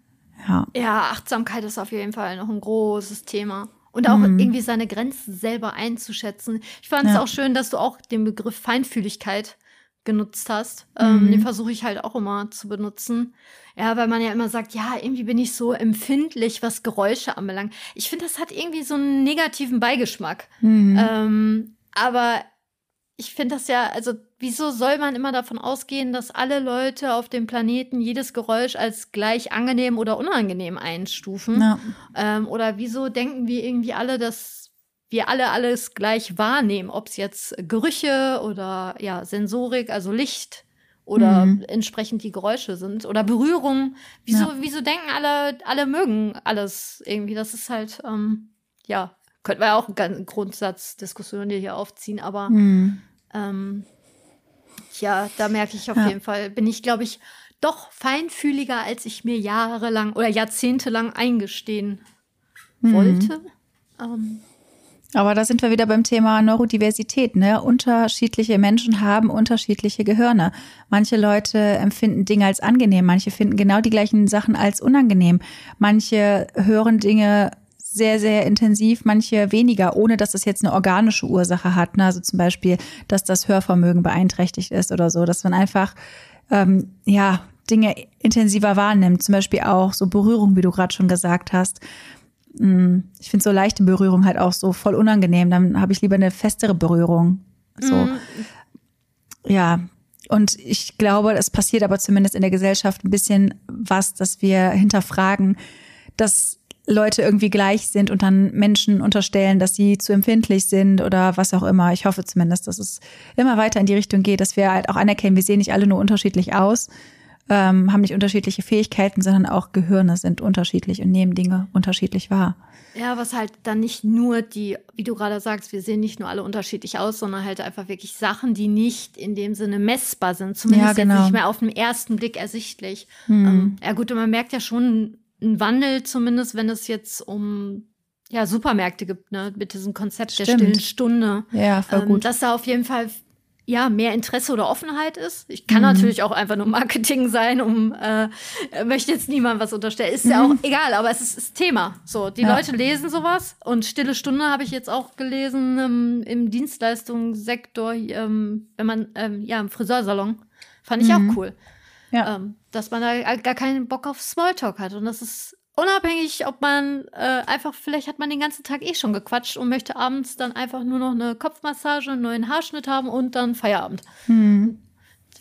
Ja. ja, Achtsamkeit ist auf jeden Fall noch ein großes Thema. Und auch mhm. irgendwie seine Grenzen selber einzuschätzen. Ich fand es ja. auch schön, dass du auch den Begriff Feinfühligkeit genutzt hast. Ähm, mhm. den versuche ich halt auch immer zu benutzen. Ja, weil man ja immer sagt, ja, irgendwie bin ich so empfindlich, was Geräusche anbelangt. Ich finde, das hat irgendwie so einen negativen Beigeschmack. Mhm. Ähm, aber ich finde das ja, also wieso soll man immer davon ausgehen, dass alle Leute auf dem Planeten jedes Geräusch als gleich angenehm oder unangenehm einstufen? Ja. Ähm, oder wieso denken wir irgendwie alle, dass wir alle alles gleich wahrnehmen, ob es jetzt Gerüche oder ja Sensorik, also Licht oder mhm. entsprechend die Geräusche sind oder Berührung. Wieso, ja. wieso denken alle, alle mögen alles irgendwie? Das ist halt, ähm, ja, könnten wir auch eine Grundsatzdiskussion hier aufziehen, aber mhm. ähm, ja, da merke ich auf ja. jeden Fall, bin ich, glaube ich, doch feinfühliger, als ich mir jahrelang oder jahrzehntelang eingestehen mhm. wollte. Ähm, aber da sind wir wieder beim Thema Neurodiversität. Ne? Unterschiedliche Menschen haben unterschiedliche Gehirne. Manche Leute empfinden Dinge als angenehm, manche finden genau die gleichen Sachen als unangenehm. Manche hören Dinge sehr, sehr intensiv, manche weniger, ohne dass das jetzt eine organische Ursache hat. Ne? Also zum Beispiel, dass das Hörvermögen beeinträchtigt ist oder so, dass man einfach ähm, ja Dinge intensiver wahrnimmt. Zum Beispiel auch so Berührung, wie du gerade schon gesagt hast. Hm, ich finde so leichte Berührung halt auch so voll unangenehm. Dann habe ich lieber eine festere Berührung. So. Mhm. Ja. Und ich glaube, es passiert aber zumindest in der Gesellschaft ein bisschen was, dass wir hinterfragen, dass Leute irgendwie gleich sind und dann Menschen unterstellen, dass sie zu empfindlich sind oder was auch immer. Ich hoffe zumindest, dass es immer weiter in die Richtung geht, dass wir halt auch anerkennen, wir sehen nicht alle nur unterschiedlich aus, ähm, haben nicht unterschiedliche Fähigkeiten, sondern auch Gehirne sind unterschiedlich und nehmen Dinge unterschiedlich wahr. Ja, was halt dann nicht nur die, wie du gerade sagst, wir sehen nicht nur alle unterschiedlich aus, sondern halt einfach wirklich Sachen, die nicht in dem Sinne messbar sind, zumindest ja, genau. nicht mehr auf den ersten Blick ersichtlich. Hm. Ähm, ja gut, und man merkt ja schon, ein Wandel, zumindest wenn es jetzt um ja, Supermärkte gibt, ne, mit diesem Konzept Stimmt. der stillen Stunde. Ja, voll ähm, gut. Dass da auf jeden Fall ja mehr Interesse oder Offenheit ist. Ich kann mhm. natürlich auch einfach nur Marketing sein, um äh, möchte jetzt niemand was unterstellen. Ist mhm. ja auch egal, aber es ist, ist Thema. So, die ja. Leute lesen sowas und Stille Stunde habe ich jetzt auch gelesen ähm, im Dienstleistungssektor, ähm, wenn man ähm, ja im Friseursalon fand ich mhm. auch cool. Ja. Ähm, dass man da gar keinen Bock auf Smalltalk hat. Und das ist unabhängig, ob man äh, einfach, vielleicht hat man den ganzen Tag eh schon gequatscht und möchte abends dann einfach nur noch eine Kopfmassage, einen neuen Haarschnitt haben und dann Feierabend. Hm.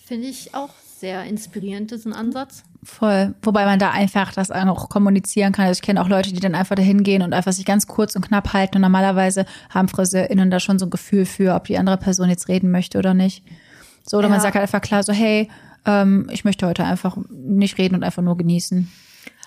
Finde ich auch sehr inspirierend, diesen Ansatz. Voll. Wobei man da einfach das auch kommunizieren kann. Also ich kenne auch Leute, die dann einfach dahin gehen und einfach sich ganz kurz und knapp halten. Und normalerweise haben FriseurInnen da schon so ein Gefühl für, ob die andere Person jetzt reden möchte oder nicht. So, oder ja. man sagt halt einfach klar so, hey, ähm, ich möchte heute einfach nicht reden und einfach nur genießen.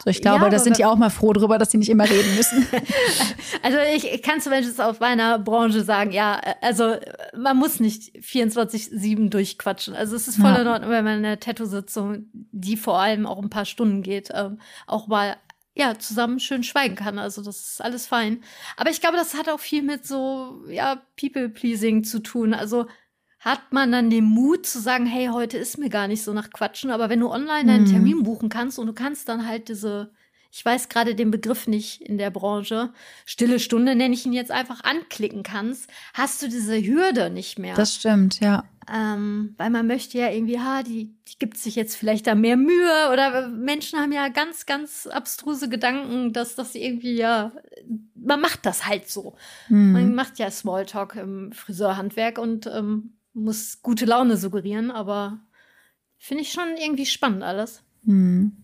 So, ich glaube, ja, da sind die auch mal froh drüber, dass sie nicht immer reden müssen. also ich, kann zumindest auf meiner Branche sagen, ja, also man muss nicht 24-7 durchquatschen. Also es ist voll ja. in Ordnung, wenn man eine Tattoo-Sitzung, die vor allem auch ein paar Stunden geht, ähm, auch mal ja, zusammen schön schweigen kann. Also das ist alles fein. Aber ich glaube, das hat auch viel mit so, ja, People-Pleasing zu tun. Also hat man dann den Mut zu sagen, hey, heute ist mir gar nicht so nach Quatschen, aber wenn du online einen mhm. Termin buchen kannst und du kannst dann halt diese, ich weiß gerade den Begriff nicht in der Branche, stille Stunde nenne ich ihn jetzt einfach anklicken kannst, hast du diese Hürde nicht mehr. Das stimmt, ja. Ähm, weil man möchte ja irgendwie, ha, die, die gibt sich jetzt vielleicht da mehr Mühe oder Menschen haben ja ganz, ganz abstruse Gedanken, dass das irgendwie ja, man macht das halt so. Mhm. Man macht ja Smalltalk im Friseurhandwerk und ähm, muss gute Laune suggerieren, aber finde ich schon irgendwie spannend alles. Hm.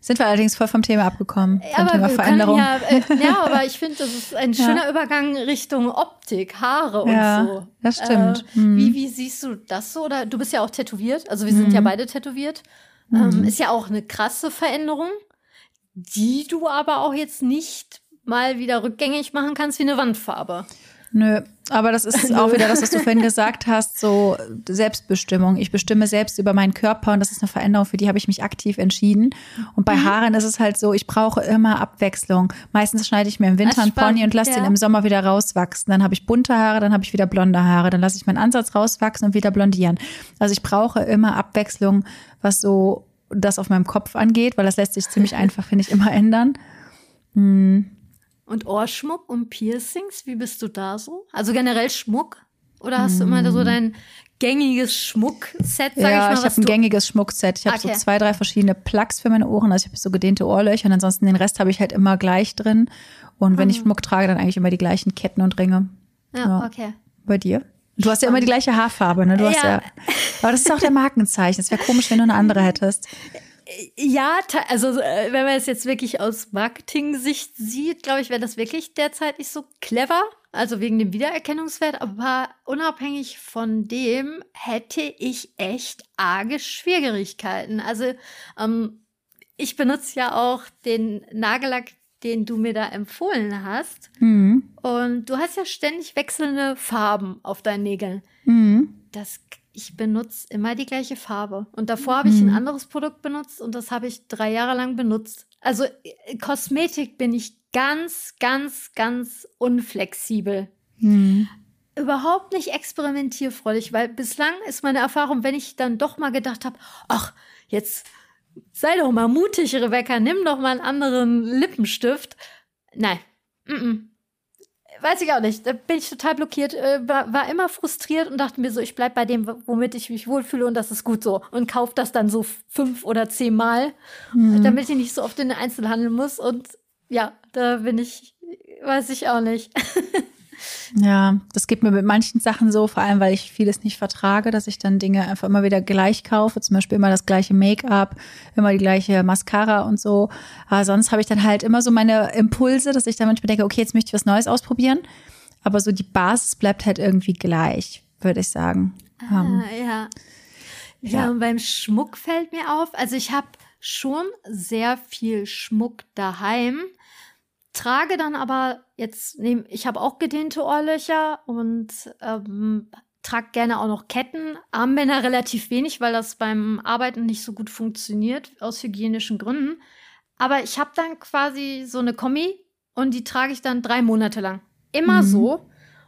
Sind wir allerdings voll vom Thema abgekommen. Vom aber Thema Veränderung. Ja, äh, ja, aber ich finde, das ist ein schöner ja. Übergang Richtung Optik, Haare und ja, so. Das stimmt. Äh, hm. wie, wie siehst du das so? Oder du bist ja auch tätowiert, also wir sind hm. ja beide tätowiert. Ähm, hm. ist ja auch eine krasse Veränderung, die du aber auch jetzt nicht mal wieder rückgängig machen kannst wie eine Wandfarbe. Nö, aber das ist auch wieder das, was du vorhin gesagt hast, so Selbstbestimmung. Ich bestimme selbst über meinen Körper und das ist eine Veränderung, für die habe ich mich aktiv entschieden. Und bei mhm. Haaren ist es halt so, ich brauche immer Abwechslung. Meistens schneide ich mir im Winter einen Pony und lasse ja. den im Sommer wieder rauswachsen. Dann habe ich bunte Haare, dann habe ich wieder blonde Haare, dann lasse ich meinen Ansatz rauswachsen und wieder blondieren. Also ich brauche immer Abwechslung, was so das auf meinem Kopf angeht, weil das lässt sich ziemlich einfach, finde ich, immer ändern. Hm. Und Ohrschmuck und Piercings, wie bist du da so? Also generell Schmuck? Oder hast du immer so hm. dein gängiges Schmuckset, sag ja, ich mal? ich habe ein gängiges Schmuckset. Ich habe okay. so zwei, drei verschiedene Plugs für meine Ohren. Also ich habe so gedehnte Ohrlöcher und ansonsten den Rest habe ich halt immer gleich drin. Und wenn mhm. ich Schmuck trage, dann eigentlich immer die gleichen Ketten und Ringe. Ja, ja. okay. Bei dir? Du hast ja immer die gleiche Haarfarbe, ne? Du hast ja. ja aber das ist auch der Markenzeichen. Es wäre komisch, wenn du eine andere hättest. Ja, also äh, wenn man es jetzt wirklich aus Marketing-Sicht sieht, glaube ich, wäre das wirklich derzeit nicht so clever. Also wegen dem Wiedererkennungswert, aber unabhängig von dem hätte ich echt arge Schwierigkeiten. Also ähm, ich benutze ja auch den Nagellack, den du mir da empfohlen hast. Mhm. Und du hast ja ständig wechselnde Farben auf deinen Nägeln. Mhm. Das ich benutze immer die gleiche Farbe. Und davor habe ich ein mhm. anderes Produkt benutzt und das habe ich drei Jahre lang benutzt. Also äh, Kosmetik bin ich ganz, ganz, ganz unflexibel. Mhm. Überhaupt nicht experimentierfreudig, weil bislang ist meine Erfahrung, wenn ich dann doch mal gedacht habe, ach, jetzt sei doch mal mutig, Rebecca, nimm doch mal einen anderen Lippenstift. Nein, mm -mm weiß ich auch nicht. Da bin ich total blockiert, äh, war, war, immer frustriert und dachte mir so, ich bleib bei dem, womit ich mich wohlfühle und das ist gut so. Und kauf das dann so fünf oder zehn Mal, mhm. damit ich nicht so oft in den Einzelhandel muss. Und ja, da bin ich, weiß ich auch nicht. Ja, das geht mir mit manchen Sachen so, vor allem weil ich vieles nicht vertrage, dass ich dann Dinge einfach immer wieder gleich kaufe, zum Beispiel immer das gleiche Make-up, immer die gleiche Mascara und so. Aber sonst habe ich dann halt immer so meine Impulse, dass ich dann manchmal denke, okay, jetzt möchte ich was Neues ausprobieren. Aber so die Basis bleibt halt irgendwie gleich, würde ich sagen. Ah, um, ja. ja. Ja, und beim Schmuck fällt mir auf, also ich habe schon sehr viel Schmuck daheim trage dann aber jetzt, nehm, ich habe auch gedehnte Ohrlöcher und ähm, trage gerne auch noch Ketten. Armbänder relativ wenig, weil das beim Arbeiten nicht so gut funktioniert, aus hygienischen Gründen. Aber ich habe dann quasi so eine Kombi und die trage ich dann drei Monate lang. Immer mhm. so.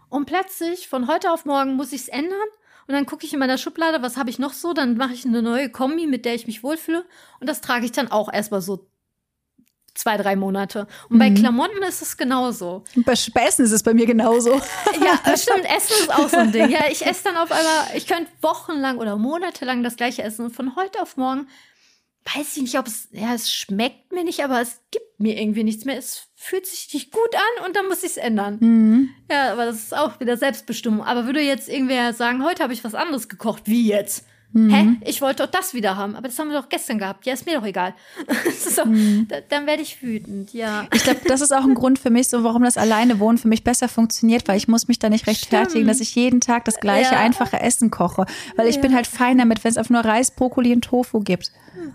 Und plötzlich, von heute auf morgen, muss ich es ändern. Und dann gucke ich in meiner Schublade, was habe ich noch so? Dann mache ich eine neue Kombi, mit der ich mich wohlfühle. Und das trage ich dann auch erstmal so zwei, drei Monate. Und mhm. bei Klamotten ist es genauso. Und bei, bei Essen ist es bei mir genauso. ja, stimmt. Essen ist auch so ein Ding. Ja, ich esse dann auf einmal, ich könnte wochenlang oder monatelang das gleiche essen. Und von heute auf morgen weiß ich nicht, ob es, ja, es schmeckt mir nicht, aber es gibt mir irgendwie nichts mehr. Es fühlt sich nicht gut an und dann muss ich es ändern. Mhm. Ja, aber das ist auch wieder Selbstbestimmung. Aber würde jetzt irgendwer sagen, heute habe ich was anderes gekocht, wie jetzt? Mhm. Hä? Ich wollte doch das wieder haben, aber das haben wir doch gestern gehabt. Ja, ist mir doch egal. so, mhm. da, dann werde ich wütend, ja. Ich glaube, das ist auch ein Grund für mich, so warum das alleine wohnen für mich besser funktioniert, weil ich muss mich da nicht rechtfertigen, Stimmt. dass ich jeden Tag das gleiche ja. einfache Essen koche. Weil ich ja. bin halt fein damit, wenn es einfach nur Reis, Brokkoli und Tofu gibt.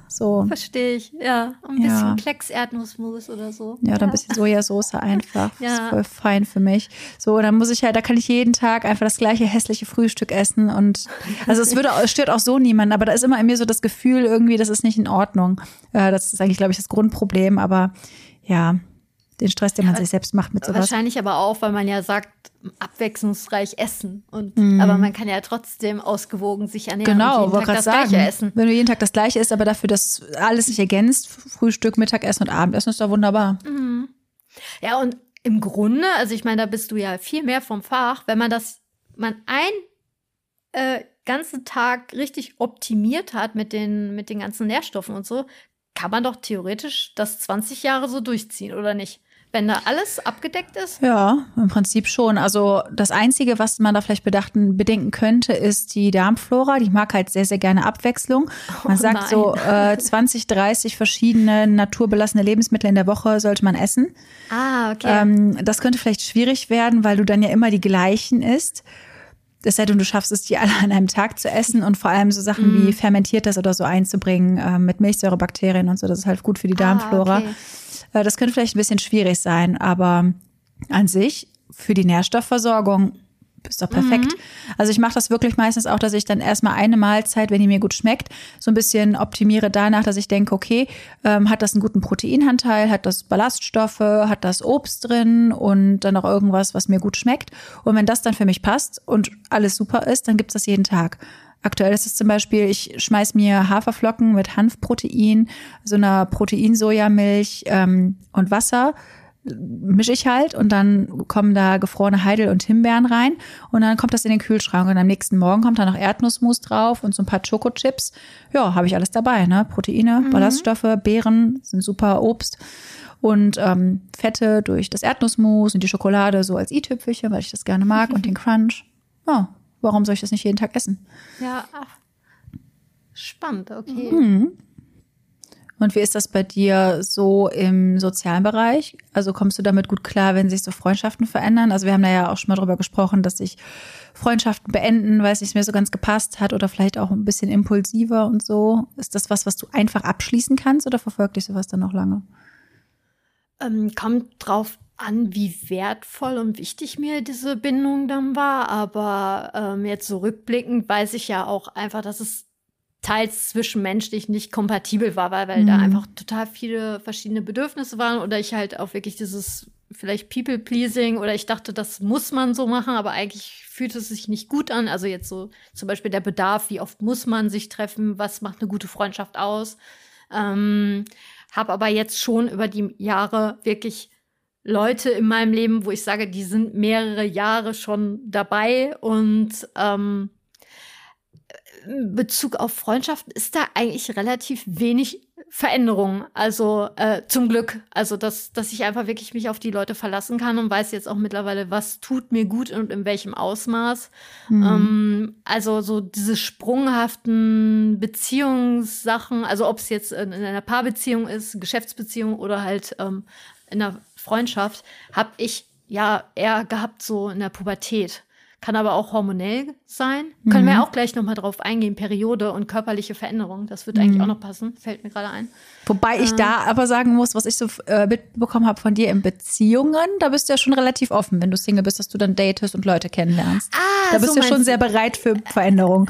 So. Verstehe ich, ja. ein bisschen ja. Klecks Erdnussmus oder so. Ja, oder ein bisschen Sojasauce einfach. ja. Das ist voll fein für mich. So, dann muss ich halt, da kann ich jeden Tag einfach das gleiche hässliche Frühstück essen und also es würde, es stört auch so niemanden, aber da ist immer in mir so das Gefühl irgendwie, das ist nicht in Ordnung. Äh, das ist eigentlich, glaube ich, das Grundproblem, aber ja, den Stress, den man sich selbst macht mit sowas. Wahrscheinlich aber auch, weil man ja sagt, abwechslungsreich essen. Und, mm. Aber man kann ja trotzdem ausgewogen sich ernähren genau, und jeden Tag das sagen, Gleiche essen. Wenn du jeden Tag das Gleiche isst, aber dafür, dass alles sich ergänzt, Frühstück, Mittagessen und Abendessen ist doch wunderbar. Mhm. Ja, und im Grunde, also ich meine, da bist du ja viel mehr vom Fach, wenn man das, man ein äh, ganzen Tag richtig optimiert hat mit den, mit den ganzen Nährstoffen und so, kann man doch theoretisch das 20 Jahre so durchziehen, oder nicht? wenn da alles abgedeckt ist? Ja, im Prinzip schon. Also das Einzige, was man da vielleicht bedachten, bedenken könnte, ist die Darmflora. Die mag halt sehr, sehr gerne Abwechslung. Man oh sagt so äh, 20, 30 verschiedene naturbelassene Lebensmittel in der Woche sollte man essen. Ah, okay. Ähm, das könnte vielleicht schwierig werden, weil du dann ja immer die gleichen isst. Es sei denn, du schaffst es, die alle an einem Tag zu essen und vor allem so Sachen mm. wie fermentiertes oder so einzubringen äh, mit Milchsäurebakterien und so. Das ist halt gut für die ah, Darmflora. Ah, okay. Äh, das könnte vielleicht ein bisschen schwierig sein, aber an sich für die Nährstoffversorgung ist doch perfekt. Mhm. Also ich mache das wirklich meistens auch, dass ich dann erstmal eine Mahlzeit, wenn die mir gut schmeckt, so ein bisschen optimiere danach, dass ich denke, okay, ähm, hat das einen guten Proteinanteil, hat das Ballaststoffe, hat das Obst drin und dann noch irgendwas, was mir gut schmeckt. Und wenn das dann für mich passt und alles super ist, dann gibt's das jeden Tag. Aktuell ist es zum Beispiel, ich schmeiß mir Haferflocken mit Hanfprotein, so einer Proteinsojamilch ähm, und Wasser mische ich halt und dann kommen da gefrorene Heidel und Himbeeren rein und dann kommt das in den Kühlschrank und am nächsten Morgen kommt da noch Erdnussmus drauf und so ein paar Schokochips. Ja, habe ich alles dabei, ne? Proteine, mhm. Ballaststoffe, Beeren, sind super Obst und ähm, Fette durch das Erdnussmus und die Schokolade so als i-Tüpfelchen, weil ich das gerne mag und den Crunch. Ja, warum soll ich das nicht jeden Tag essen? Ja, ach. spannend, okay. Mhm. Und wie ist das bei dir so im sozialen Bereich? Also kommst du damit gut klar, wenn sich so Freundschaften verändern? Also wir haben da ja auch schon mal drüber gesprochen, dass sich Freundschaften beenden, weil es nicht mehr so ganz gepasst hat oder vielleicht auch ein bisschen impulsiver und so. Ist das was, was du einfach abschließen kannst oder verfolgt dich sowas dann noch lange? Ähm, kommt drauf an, wie wertvoll und wichtig mir diese Bindung dann war. Aber ähm, jetzt so rückblickend weiß ich ja auch einfach, dass es teils zwischenmenschlich nicht kompatibel war, weil, weil mhm. da einfach total viele verschiedene Bedürfnisse waren oder ich halt auch wirklich dieses vielleicht People-Pleasing oder ich dachte, das muss man so machen, aber eigentlich fühlt es sich nicht gut an. Also jetzt so zum Beispiel der Bedarf, wie oft muss man sich treffen, was macht eine gute Freundschaft aus. Ähm, habe aber jetzt schon über die Jahre wirklich Leute in meinem Leben, wo ich sage, die sind mehrere Jahre schon dabei und ähm, Bezug auf Freundschaften ist da eigentlich relativ wenig Veränderung. Also äh, zum Glück. Also dass, dass ich einfach wirklich mich auf die Leute verlassen kann und weiß jetzt auch mittlerweile, was tut mir gut und in welchem Ausmaß. Mhm. Ähm, also so diese sprunghaften Beziehungssachen, also ob es jetzt in, in, einer Paarbeziehung ist, Geschäftsbeziehung oder halt ähm, in einer Freundschaft, habe ich ja eher gehabt so in der Pubertät kann aber auch hormonell sein. Mhm. Können wir mhm. auch gleich nochmal drauf eingehen, Periode und körperliche Veränderung. Das wird eigentlich mhm. auch noch passen, fällt mir gerade ein. Wobei ich da aber sagen muss, was ich so äh, mitbekommen habe von dir in Beziehungen, da bist du ja schon relativ offen, wenn du Single bist, dass du dann datest und Leute kennenlernst. Ah, da bist so du ja schon sehr bereit für Veränderung.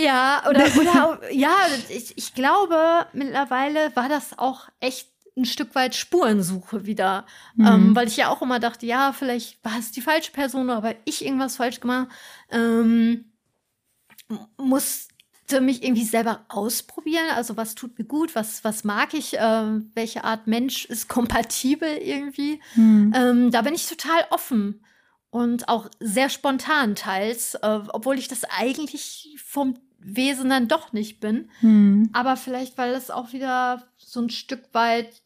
Ja, oder, oder ja, ich, ich glaube, mittlerweile war das auch echt ein Stück weit Spurensuche wieder. Mhm. Ähm, weil ich ja auch immer dachte, ja, vielleicht war es die falsche Person, aber ich irgendwas falsch gemacht. Ähm, musste mich irgendwie selber ausprobieren. Also was tut mir gut, was, was mag ich, äh, welche Art Mensch ist kompatibel irgendwie. Mhm. Ähm, da bin ich total offen und auch sehr spontan teils, äh, obwohl ich das eigentlich vom Wesen dann doch nicht bin. Mhm. Aber vielleicht, weil es auch wieder so ein Stück weit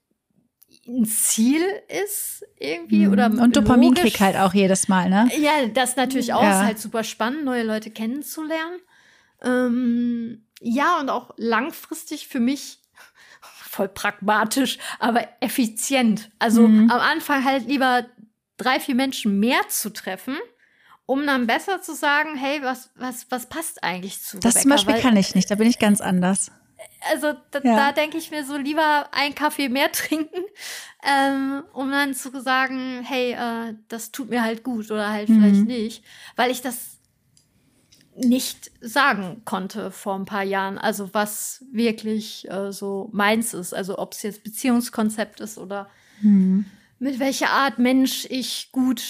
ein Ziel ist irgendwie mhm. oder und Dopaminkick halt auch jedes Mal, ne? Ja, das natürlich auch ja. ist halt super spannend, neue Leute kennenzulernen. Ähm, ja und auch langfristig für mich voll pragmatisch, aber effizient. Also mhm. am Anfang halt lieber drei vier Menschen mehr zu treffen um dann besser zu sagen, hey, was, was, was passt eigentlich zu Das Rebecca? zum Beispiel Weil, kann ich nicht, da bin ich ganz anders. Also da, ja. da denke ich mir so lieber einen Kaffee mehr trinken, ähm, um dann zu sagen, hey, äh, das tut mir halt gut oder halt mhm. vielleicht nicht, weil ich das nicht sagen konnte vor ein paar Jahren. Also was wirklich äh, so meins ist, also ob es jetzt Beziehungskonzept ist oder mhm. mit welcher Art Mensch ich gut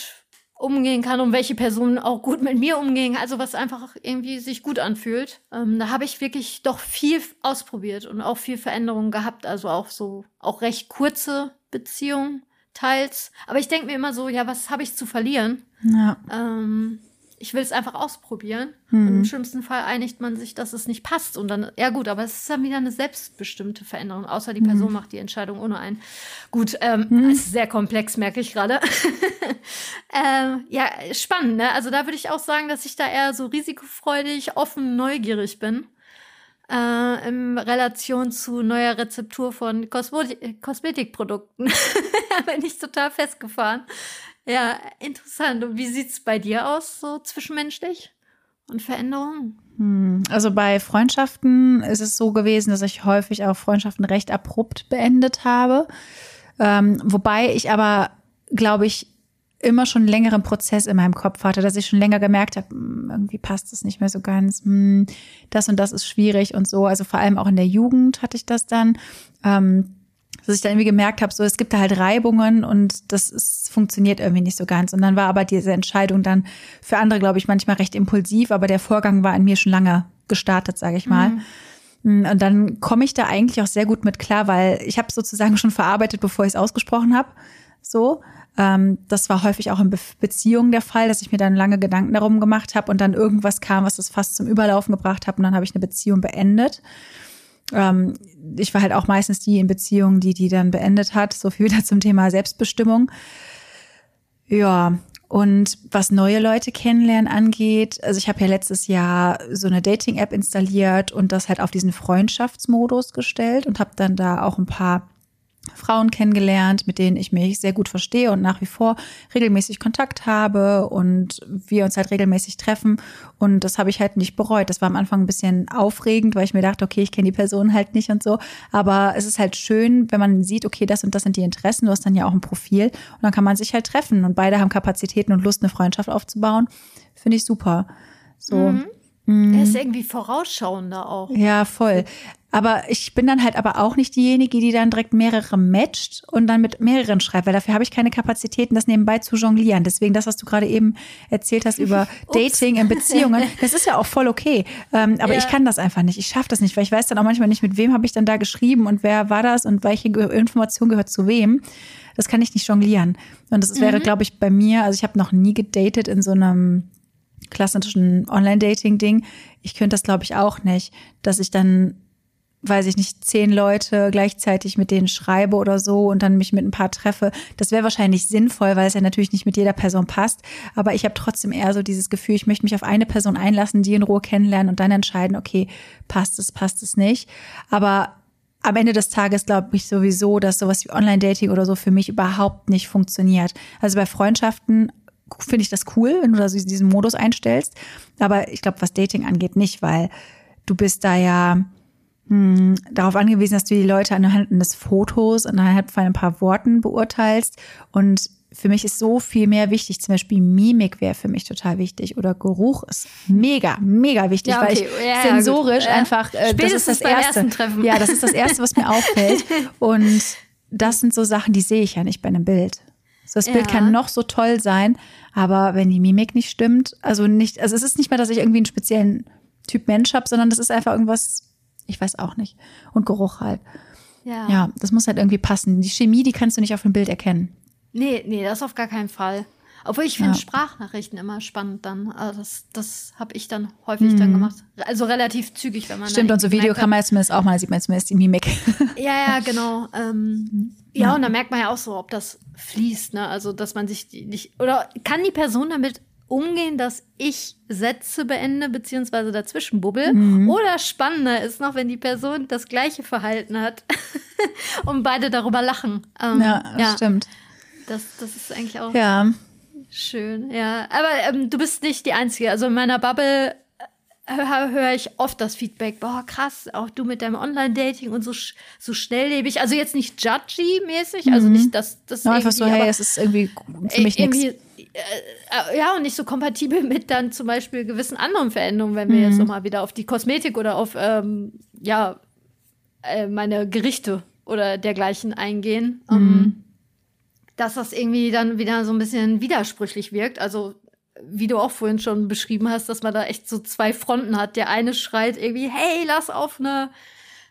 umgehen kann und welche Personen auch gut mit mir umgehen, also was einfach irgendwie sich gut anfühlt. Ähm, da habe ich wirklich doch viel ausprobiert und auch viel Veränderungen gehabt, also auch so auch recht kurze Beziehungen teils. Aber ich denke mir immer so, ja, was habe ich zu verlieren? Ja. Ähm, ich will es einfach ausprobieren. Mhm. Und im schlimmsten Fall einigt man sich, dass es nicht passt. Und dann, ja gut, aber es ist dann wieder eine selbstbestimmte Veränderung, außer die Person mhm. macht die Entscheidung ohne einen. Gut, ähm, mhm. ist sehr komplex, merke ich gerade. ähm, ja, spannend, ne? Also da würde ich auch sagen, dass ich da eher so risikofreudig, offen, neugierig bin. Äh, in Relation zu neuer Rezeptur von Kosmetik Kosmetikprodukten. da bin ich total festgefahren. Ja, interessant. Und wie sieht's bei dir aus, so zwischenmenschlich und Veränderungen? Hm, also bei Freundschaften ist es so gewesen, dass ich häufig auch Freundschaften recht abrupt beendet habe. Ähm, wobei ich aber, glaube ich, immer schon längeren Prozess in meinem Kopf hatte, dass ich schon länger gemerkt habe, hm, irgendwie passt es nicht mehr so ganz, hm, das und das ist schwierig und so. Also vor allem auch in der Jugend hatte ich das dann. Ähm, dass ich dann irgendwie gemerkt habe, so es gibt da halt Reibungen und das ist, funktioniert irgendwie nicht so ganz. Und dann war aber diese Entscheidung dann für andere, glaube ich, manchmal recht impulsiv, aber der Vorgang war in mir schon lange gestartet, sage ich mal. Mhm. Mm, und dann komme ich da eigentlich auch sehr gut mit klar, weil ich habe sozusagen schon verarbeitet, bevor ich es ausgesprochen habe. So. Ähm, das war häufig auch in Be Beziehungen der Fall, dass ich mir dann lange Gedanken darum gemacht habe und dann irgendwas kam, was das fast zum Überlaufen gebracht hat und dann habe ich eine Beziehung beendet. Ähm, ich war halt auch meistens die in Beziehungen, die die dann beendet hat. So viel wieder zum Thema Selbstbestimmung. Ja, und was neue Leute kennenlernen angeht, also ich habe ja letztes Jahr so eine Dating-App installiert und das halt auf diesen Freundschaftsmodus gestellt und habe dann da auch ein paar Frauen kennengelernt, mit denen ich mich sehr gut verstehe und nach wie vor regelmäßig Kontakt habe und wir uns halt regelmäßig treffen. Und das habe ich halt nicht bereut. Das war am Anfang ein bisschen aufregend, weil ich mir dachte, okay, ich kenne die Person halt nicht und so. Aber es ist halt schön, wenn man sieht, okay, das und das sind die Interessen. Du hast dann ja auch ein Profil und dann kann man sich halt treffen und beide haben Kapazitäten und Lust, eine Freundschaft aufzubauen. Finde ich super. So. Mhm. Mhm. Er ist irgendwie vorausschauender auch. Ja, voll. Aber ich bin dann halt aber auch nicht diejenige, die dann direkt mehrere matcht und dann mit mehreren schreibt, weil dafür habe ich keine Kapazitäten, das nebenbei zu jonglieren. Deswegen das, was du gerade eben erzählt hast über Dating in Beziehungen, das ist ja auch voll okay. Ähm, aber ja. ich kann das einfach nicht. Ich schaffe das nicht, weil ich weiß dann auch manchmal nicht, mit wem habe ich dann da geschrieben und wer war das und welche Information gehört zu wem. Das kann ich nicht jonglieren. Und das wäre, mhm. glaube ich, bei mir, also ich habe noch nie gedatet in so einem klassischen Online-Dating-Ding. Ich könnte das, glaube ich, auch nicht, dass ich dann weiß ich nicht, zehn Leute gleichzeitig mit denen schreibe oder so und dann mich mit ein paar treffe. Das wäre wahrscheinlich sinnvoll, weil es ja natürlich nicht mit jeder Person passt. Aber ich habe trotzdem eher so dieses Gefühl, ich möchte mich auf eine Person einlassen, die in Ruhe kennenlernen und dann entscheiden, okay, passt es, passt es nicht. Aber am Ende des Tages glaube ich sowieso, dass sowas wie Online-Dating oder so für mich überhaupt nicht funktioniert. Also bei Freundschaften finde ich das cool, wenn du da so diesen Modus einstellst. Aber ich glaube, was Dating angeht, nicht, weil du bist da ja hm, darauf angewiesen, dass du die Leute anhand des Fotos und anhand von ein paar Worten beurteilst. Und für mich ist so viel mehr wichtig. Zum Beispiel Mimik wäre für mich total wichtig oder Geruch ist mega, mega wichtig, ja, okay. weil ich ja, sensorisch ja, einfach, äh, das ist das erste. Ja, das ist das erste, was mir auffällt. Und das sind so Sachen, die sehe ich ja nicht bei einem Bild. So, das Bild kann noch so toll sein, aber wenn die Mimik nicht stimmt, also nicht, also es ist nicht mehr, dass ich irgendwie einen speziellen Typ Mensch habe, sondern das ist einfach irgendwas ich weiß auch nicht. Und Geruch halt. Ja. ja, das muss halt irgendwie passen. Die Chemie, die kannst du nicht auf dem Bild erkennen. Nee, nee, das auf gar keinen Fall. Obwohl ich finde ja. Sprachnachrichten immer spannend dann. Also das das habe ich dann häufig mhm. dann gemacht. Also relativ zügig, wenn man. Stimmt, und so Video kann man zumindest auch mal, sieht man zumindest die Mimik. Ja, ja, genau. Ähm, mhm. ja, und da merkt man ja auch so, ob das fließt, ne? Also, dass man sich nicht. Oder kann die Person damit umgehen, dass ich Sätze beende beziehungsweise dazwischen bubbel. Mhm. Oder spannender ist noch, wenn die Person das gleiche Verhalten hat und beide darüber lachen. Ähm, ja, ja, stimmt. Das, das ist eigentlich auch ja. Schön. Ja, aber ähm, du bist nicht die Einzige. Also in meiner Bubble höre ich oft das Feedback, boah, krass, auch du mit deinem Online-Dating und so, so schnelllebig. Also jetzt nicht judgy-mäßig, also mhm. nicht, dass das no, einfach so, hey, es ist irgendwie für mich nichts. Äh, ja, und nicht so kompatibel mit dann zum Beispiel gewissen anderen Veränderungen, wenn wir mhm. jetzt nochmal wieder auf die Kosmetik oder auf, ähm, ja, äh, meine Gerichte oder dergleichen eingehen. Mhm. Um, dass das irgendwie dann wieder so ein bisschen widersprüchlich wirkt. Also wie du auch vorhin schon beschrieben hast, dass man da echt so zwei Fronten hat. Der eine schreit irgendwie, hey, lass auf eine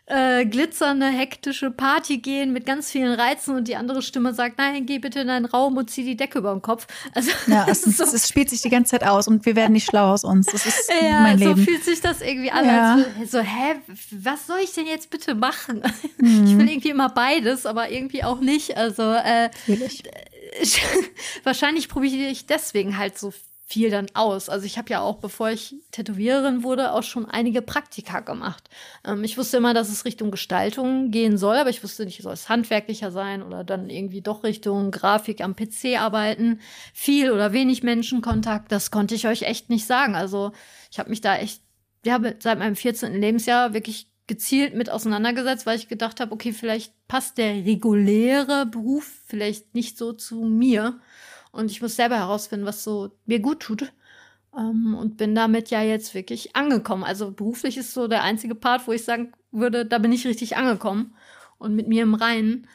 äh, glitzernde, hektische Party gehen mit ganz vielen Reizen und die andere Stimme sagt, nein, geh bitte in deinen Raum und zieh die Decke über den Kopf. Also, ja, es, so. es, spielt sich die ganze Zeit aus und wir werden nicht schlau aus uns. Das ist ja, mein Leben. so fühlt sich das irgendwie an. Ja. Als so, hä, was soll ich denn jetzt bitte machen? Mhm. Ich will irgendwie immer beides, aber irgendwie auch nicht. Also äh, wahrscheinlich probiere ich deswegen halt so viel dann aus. Also ich habe ja auch, bevor ich Tätowiererin wurde, auch schon einige Praktika gemacht. Ähm, ich wusste immer, dass es Richtung Gestaltung gehen soll, aber ich wusste nicht, soll es handwerklicher sein oder dann irgendwie doch Richtung Grafik am PC arbeiten. Viel oder wenig Menschenkontakt, das konnte ich euch echt nicht sagen. Also ich habe mich da echt, ja, seit meinem 14. Lebensjahr wirklich gezielt mit auseinandergesetzt, weil ich gedacht habe, okay, vielleicht passt der reguläre Beruf vielleicht nicht so zu mir. Und ich muss selber herausfinden, was so mir gut tut. Ähm, und bin damit ja jetzt wirklich angekommen. Also beruflich ist so der einzige Part, wo ich sagen würde, da bin ich richtig angekommen und mit mir im Reinen.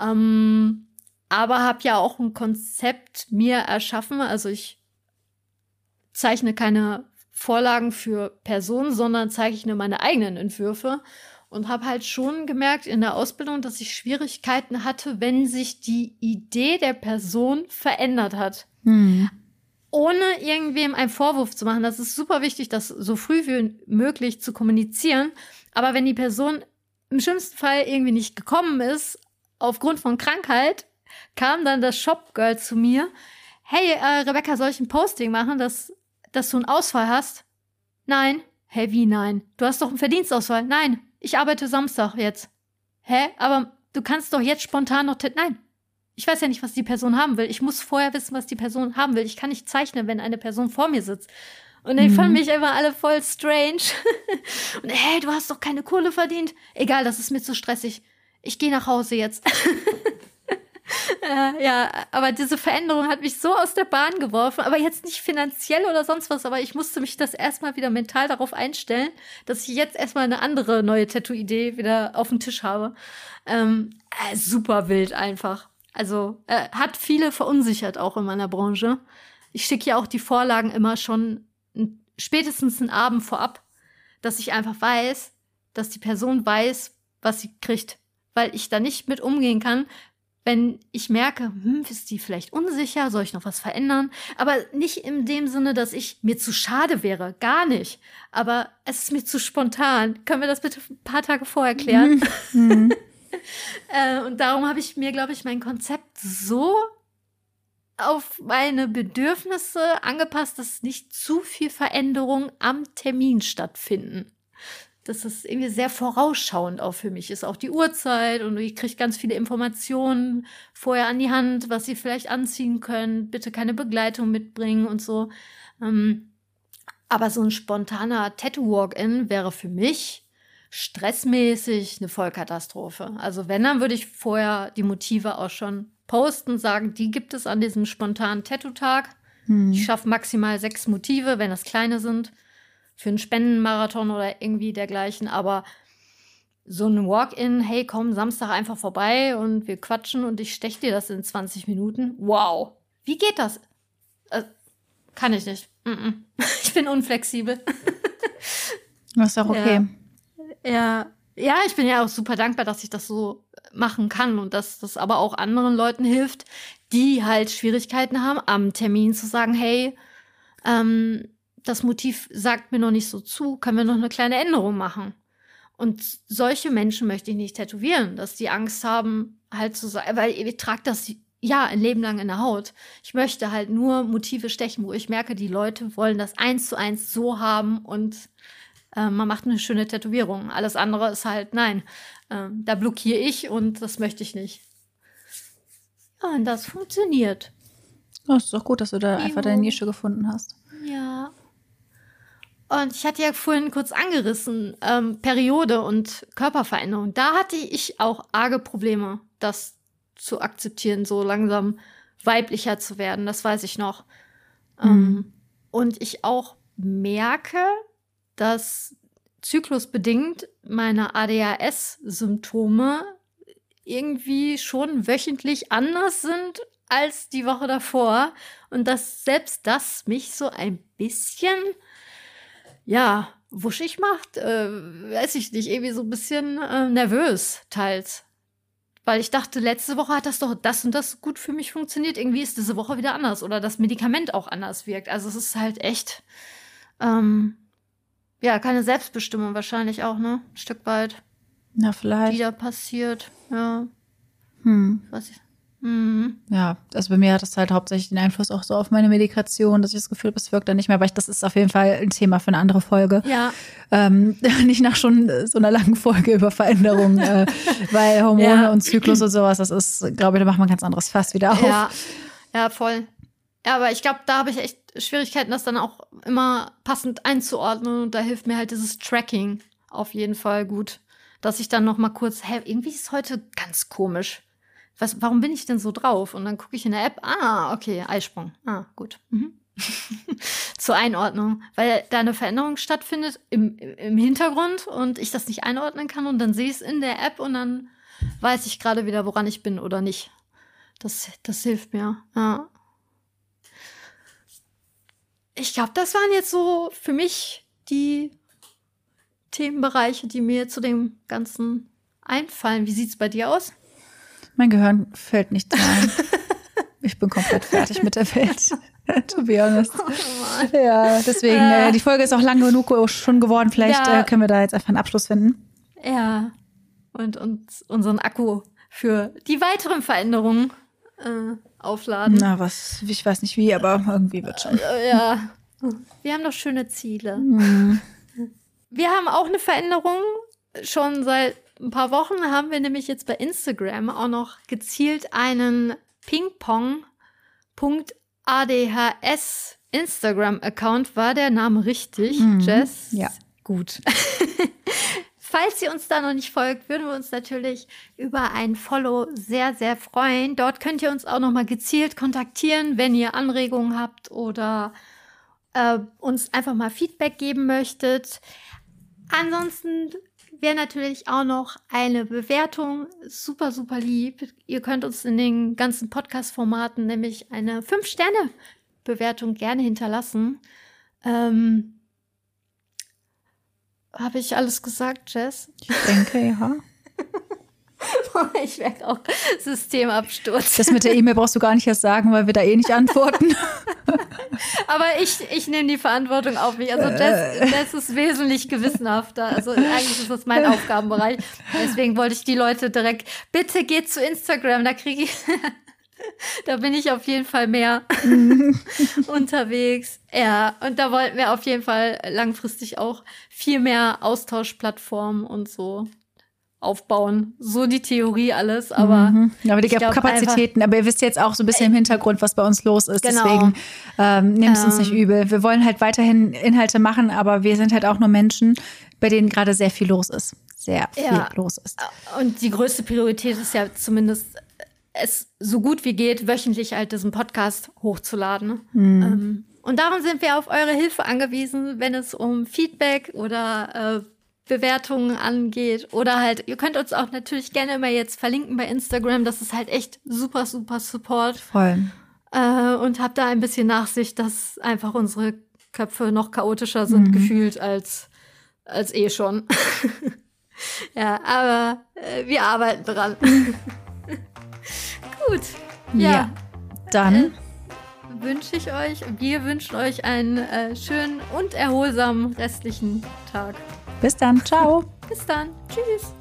Ähm, aber habe ja auch ein Konzept mir erschaffen. Also ich zeichne keine Vorlagen für Personen, sondern zeichne meine eigenen Entwürfe und habe halt schon gemerkt in der Ausbildung, dass ich Schwierigkeiten hatte, wenn sich die Idee der Person verändert hat. Hm. Ohne irgendwem einen Vorwurf zu machen. Das ist super wichtig, das so früh wie möglich zu kommunizieren. Aber wenn die Person im schlimmsten Fall irgendwie nicht gekommen ist, aufgrund von Krankheit, kam dann das Shopgirl zu mir. Hey, äh, Rebecca, soll ich ein Posting machen, dass, dass du einen Ausfall hast? Nein. Hä, wie nein? Du hast doch einen Verdienstausfall. Nein, ich arbeite Samstag jetzt. Hä? Aber du kannst doch jetzt spontan noch. Nein. Ich weiß ja nicht, was die Person haben will. Ich muss vorher wissen, was die Person haben will. Ich kann nicht zeichnen, wenn eine Person vor mir sitzt. Und die mhm. fanden mich immer alle voll strange. Und hey, du hast doch keine Kohle verdient. Egal, das ist mir zu stressig. Ich gehe nach Hause jetzt. äh, ja, aber diese Veränderung hat mich so aus der Bahn geworfen, aber jetzt nicht finanziell oder sonst was, aber ich musste mich das erstmal wieder mental darauf einstellen, dass ich jetzt erstmal eine andere neue Tattoo-Idee wieder auf dem Tisch habe. Ähm, äh, super wild einfach. Also äh, hat viele verunsichert auch in meiner Branche. Ich schicke ja auch die Vorlagen immer schon spätestens einen Abend vorab, dass ich einfach weiß, dass die Person weiß, was sie kriegt. Weil ich da nicht mit umgehen kann, wenn ich merke, hm, ist die vielleicht unsicher, soll ich noch was verändern? Aber nicht in dem Sinne, dass ich mir zu schade wäre, gar nicht. Aber es ist mir zu spontan. Können wir das bitte ein paar Tage vorher klären? Mhm. äh, und darum habe ich mir, glaube ich, mein Konzept so auf meine Bedürfnisse angepasst, dass nicht zu viel Veränderung am Termin stattfinden dass es irgendwie sehr vorausschauend auch für mich ist. Auch die Uhrzeit und ich kriege ganz viele Informationen vorher an die Hand, was sie vielleicht anziehen können, bitte keine Begleitung mitbringen und so. Ähm, aber so ein spontaner Tattoo-Walk-In wäre für mich stressmäßig eine Vollkatastrophe. Also wenn, dann würde ich vorher die Motive auch schon posten, sagen, die gibt es an diesem spontanen Tattoo-Tag. Hm. Ich schaffe maximal sechs Motive, wenn das kleine sind für einen Spendenmarathon oder irgendwie dergleichen, aber so ein Walk-in, hey, komm Samstag einfach vorbei und wir quatschen und ich stech dir das in 20 Minuten. Wow. Wie geht das? Äh, kann ich nicht. Mm -mm. Ich bin unflexibel. Das ist auch okay. Ja. ja. ja, ich bin ja auch super dankbar, dass ich das so machen kann und dass das aber auch anderen Leuten hilft, die halt Schwierigkeiten haben, am Termin zu sagen, hey, ähm, das Motiv sagt mir noch nicht so zu, können wir noch eine kleine Änderung machen. Und solche Menschen möchte ich nicht tätowieren, dass die Angst haben, halt zu sein, weil ihr tragt das ja ein Leben lang in der Haut. Ich möchte halt nur Motive stechen, wo ich merke, die Leute wollen das eins zu eins so haben und äh, man macht eine schöne Tätowierung. Alles andere ist halt nein. Äh, da blockiere ich und das möchte ich nicht. Ja, und das funktioniert. Das ist doch gut, dass du da einfach deine Nische gefunden hast. Ja. Und ich hatte ja vorhin kurz angerissen, ähm, Periode und Körperveränderung. Da hatte ich auch arge Probleme, das zu akzeptieren, so langsam weiblicher zu werden. Das weiß ich noch. Mhm. Ähm, und ich auch merke, dass zyklusbedingt meine ADHS-Symptome irgendwie schon wöchentlich anders sind als die Woche davor. Und dass selbst das mich so ein bisschen ja, wuschig macht, äh, weiß ich nicht, irgendwie so ein bisschen äh, nervös teils. Weil ich dachte, letzte Woche hat das doch das und das gut für mich funktioniert. Irgendwie ist diese Woche wieder anders oder das Medikament auch anders wirkt. Also es ist halt echt, ähm, ja, keine Selbstbestimmung wahrscheinlich auch, ne? Ein Stück weit. Na, vielleicht. Die da passiert, ja. Hm. Ich, Mhm. Ja, also bei mir hat das halt hauptsächlich den Einfluss auch so auf meine Medikation, dass ich das Gefühl habe, es wirkt dann nicht mehr, weil ich, das ist auf jeden Fall ein Thema für eine andere Folge. Ja. Ähm, nicht nach schon so einer langen Folge über Veränderungen, äh, weil Hormone ja. und Zyklus und sowas, das ist, glaube ich, da macht man ein ganz anderes Fass wieder auf. Ja, ja voll. Ja, aber ich glaube, da habe ich echt Schwierigkeiten, das dann auch immer passend einzuordnen und da hilft mir halt dieses Tracking auf jeden Fall gut, dass ich dann noch mal kurz, hä, irgendwie ist es heute ganz komisch was, warum bin ich denn so drauf? Und dann gucke ich in der App, ah, okay, Eisprung. Ah, gut. Mhm. Zur Einordnung, weil da eine Veränderung stattfindet im, im Hintergrund und ich das nicht einordnen kann und dann sehe ich es in der App und dann weiß ich gerade wieder, woran ich bin oder nicht. Das, das hilft mir. Ja. Ich glaube, das waren jetzt so für mich die Themenbereiche, die mir zu dem Ganzen einfallen. Wie sieht es bei dir aus? Mein Gehirn fällt nicht ein. ich bin komplett fertig mit der Welt. to be honest. Oh ja, deswegen, äh, die Folge ist auch lang genug schon geworden. Vielleicht ja. äh, können wir da jetzt einfach einen Abschluss finden. Ja. Und, und unseren Akku für die weiteren Veränderungen äh, aufladen. Na, was, ich weiß nicht wie, aber irgendwie wird schon. Äh, ja. Wir haben doch schöne Ziele. Mhm. Wir haben auch eine Veränderung. Schon seit ein paar Wochen haben wir nämlich jetzt bei Instagram auch noch gezielt einen Pingpong.adhs Instagram-Account. War der Name richtig, mhm. Jess? Ja. Gut. Falls ihr uns da noch nicht folgt, würden wir uns natürlich über ein Follow sehr, sehr freuen. Dort könnt ihr uns auch noch mal gezielt kontaktieren, wenn ihr Anregungen habt oder äh, uns einfach mal Feedback geben möchtet. Ansonsten wäre natürlich auch noch eine Bewertung super, super lieb. Ihr könnt uns in den ganzen Podcast-Formaten nämlich eine 5-Sterne-Bewertung gerne hinterlassen. Ähm, Habe ich alles gesagt, Jess? Ich denke, ja. ich merke auch Systemabsturz. Das mit der E-Mail brauchst du gar nicht erst sagen, weil wir da eh nicht antworten. Aber ich, ich nehme die Verantwortung auf mich. Also das, das ist wesentlich gewissenhafter. Also eigentlich ist das mein Aufgabenbereich. Deswegen wollte ich die Leute direkt, bitte geht zu Instagram, da kriege ich, da bin ich auf jeden Fall mehr unterwegs. Ja, und da wollten wir auf jeden Fall langfristig auch viel mehr Austauschplattformen und so aufbauen. So die Theorie alles, aber. Mhm. Aber die Kapazitäten, aber ihr wisst jetzt auch so ein bisschen im Hintergrund, was bei uns los ist. Genau. Deswegen ähm, nehmt es ähm, uns nicht ähm. übel. Wir wollen halt weiterhin Inhalte machen, aber wir sind halt auch nur Menschen, bei denen gerade sehr viel los ist. Sehr viel ja. los ist. Und die größte Priorität ist ja zumindest es so gut wie geht, wöchentlich halt diesen Podcast hochzuladen. Mhm. Ähm, und darum sind wir auf eure Hilfe angewiesen, wenn es um Feedback oder äh, Bewertungen angeht. Oder halt, ihr könnt uns auch natürlich gerne immer jetzt verlinken bei Instagram. Das ist halt echt super, super Support. Voll. Äh, und habt da ein bisschen Nachsicht, dass einfach unsere Köpfe noch chaotischer sind, mhm. gefühlt, als, als eh schon. ja, aber äh, wir arbeiten dran. Gut. Ja. ja. Dann. Äh, wünsche ich euch, wir wünschen euch einen äh, schönen und erholsamen restlichen Tag. Bis dann. Ciao. Bis dann. Tschüss.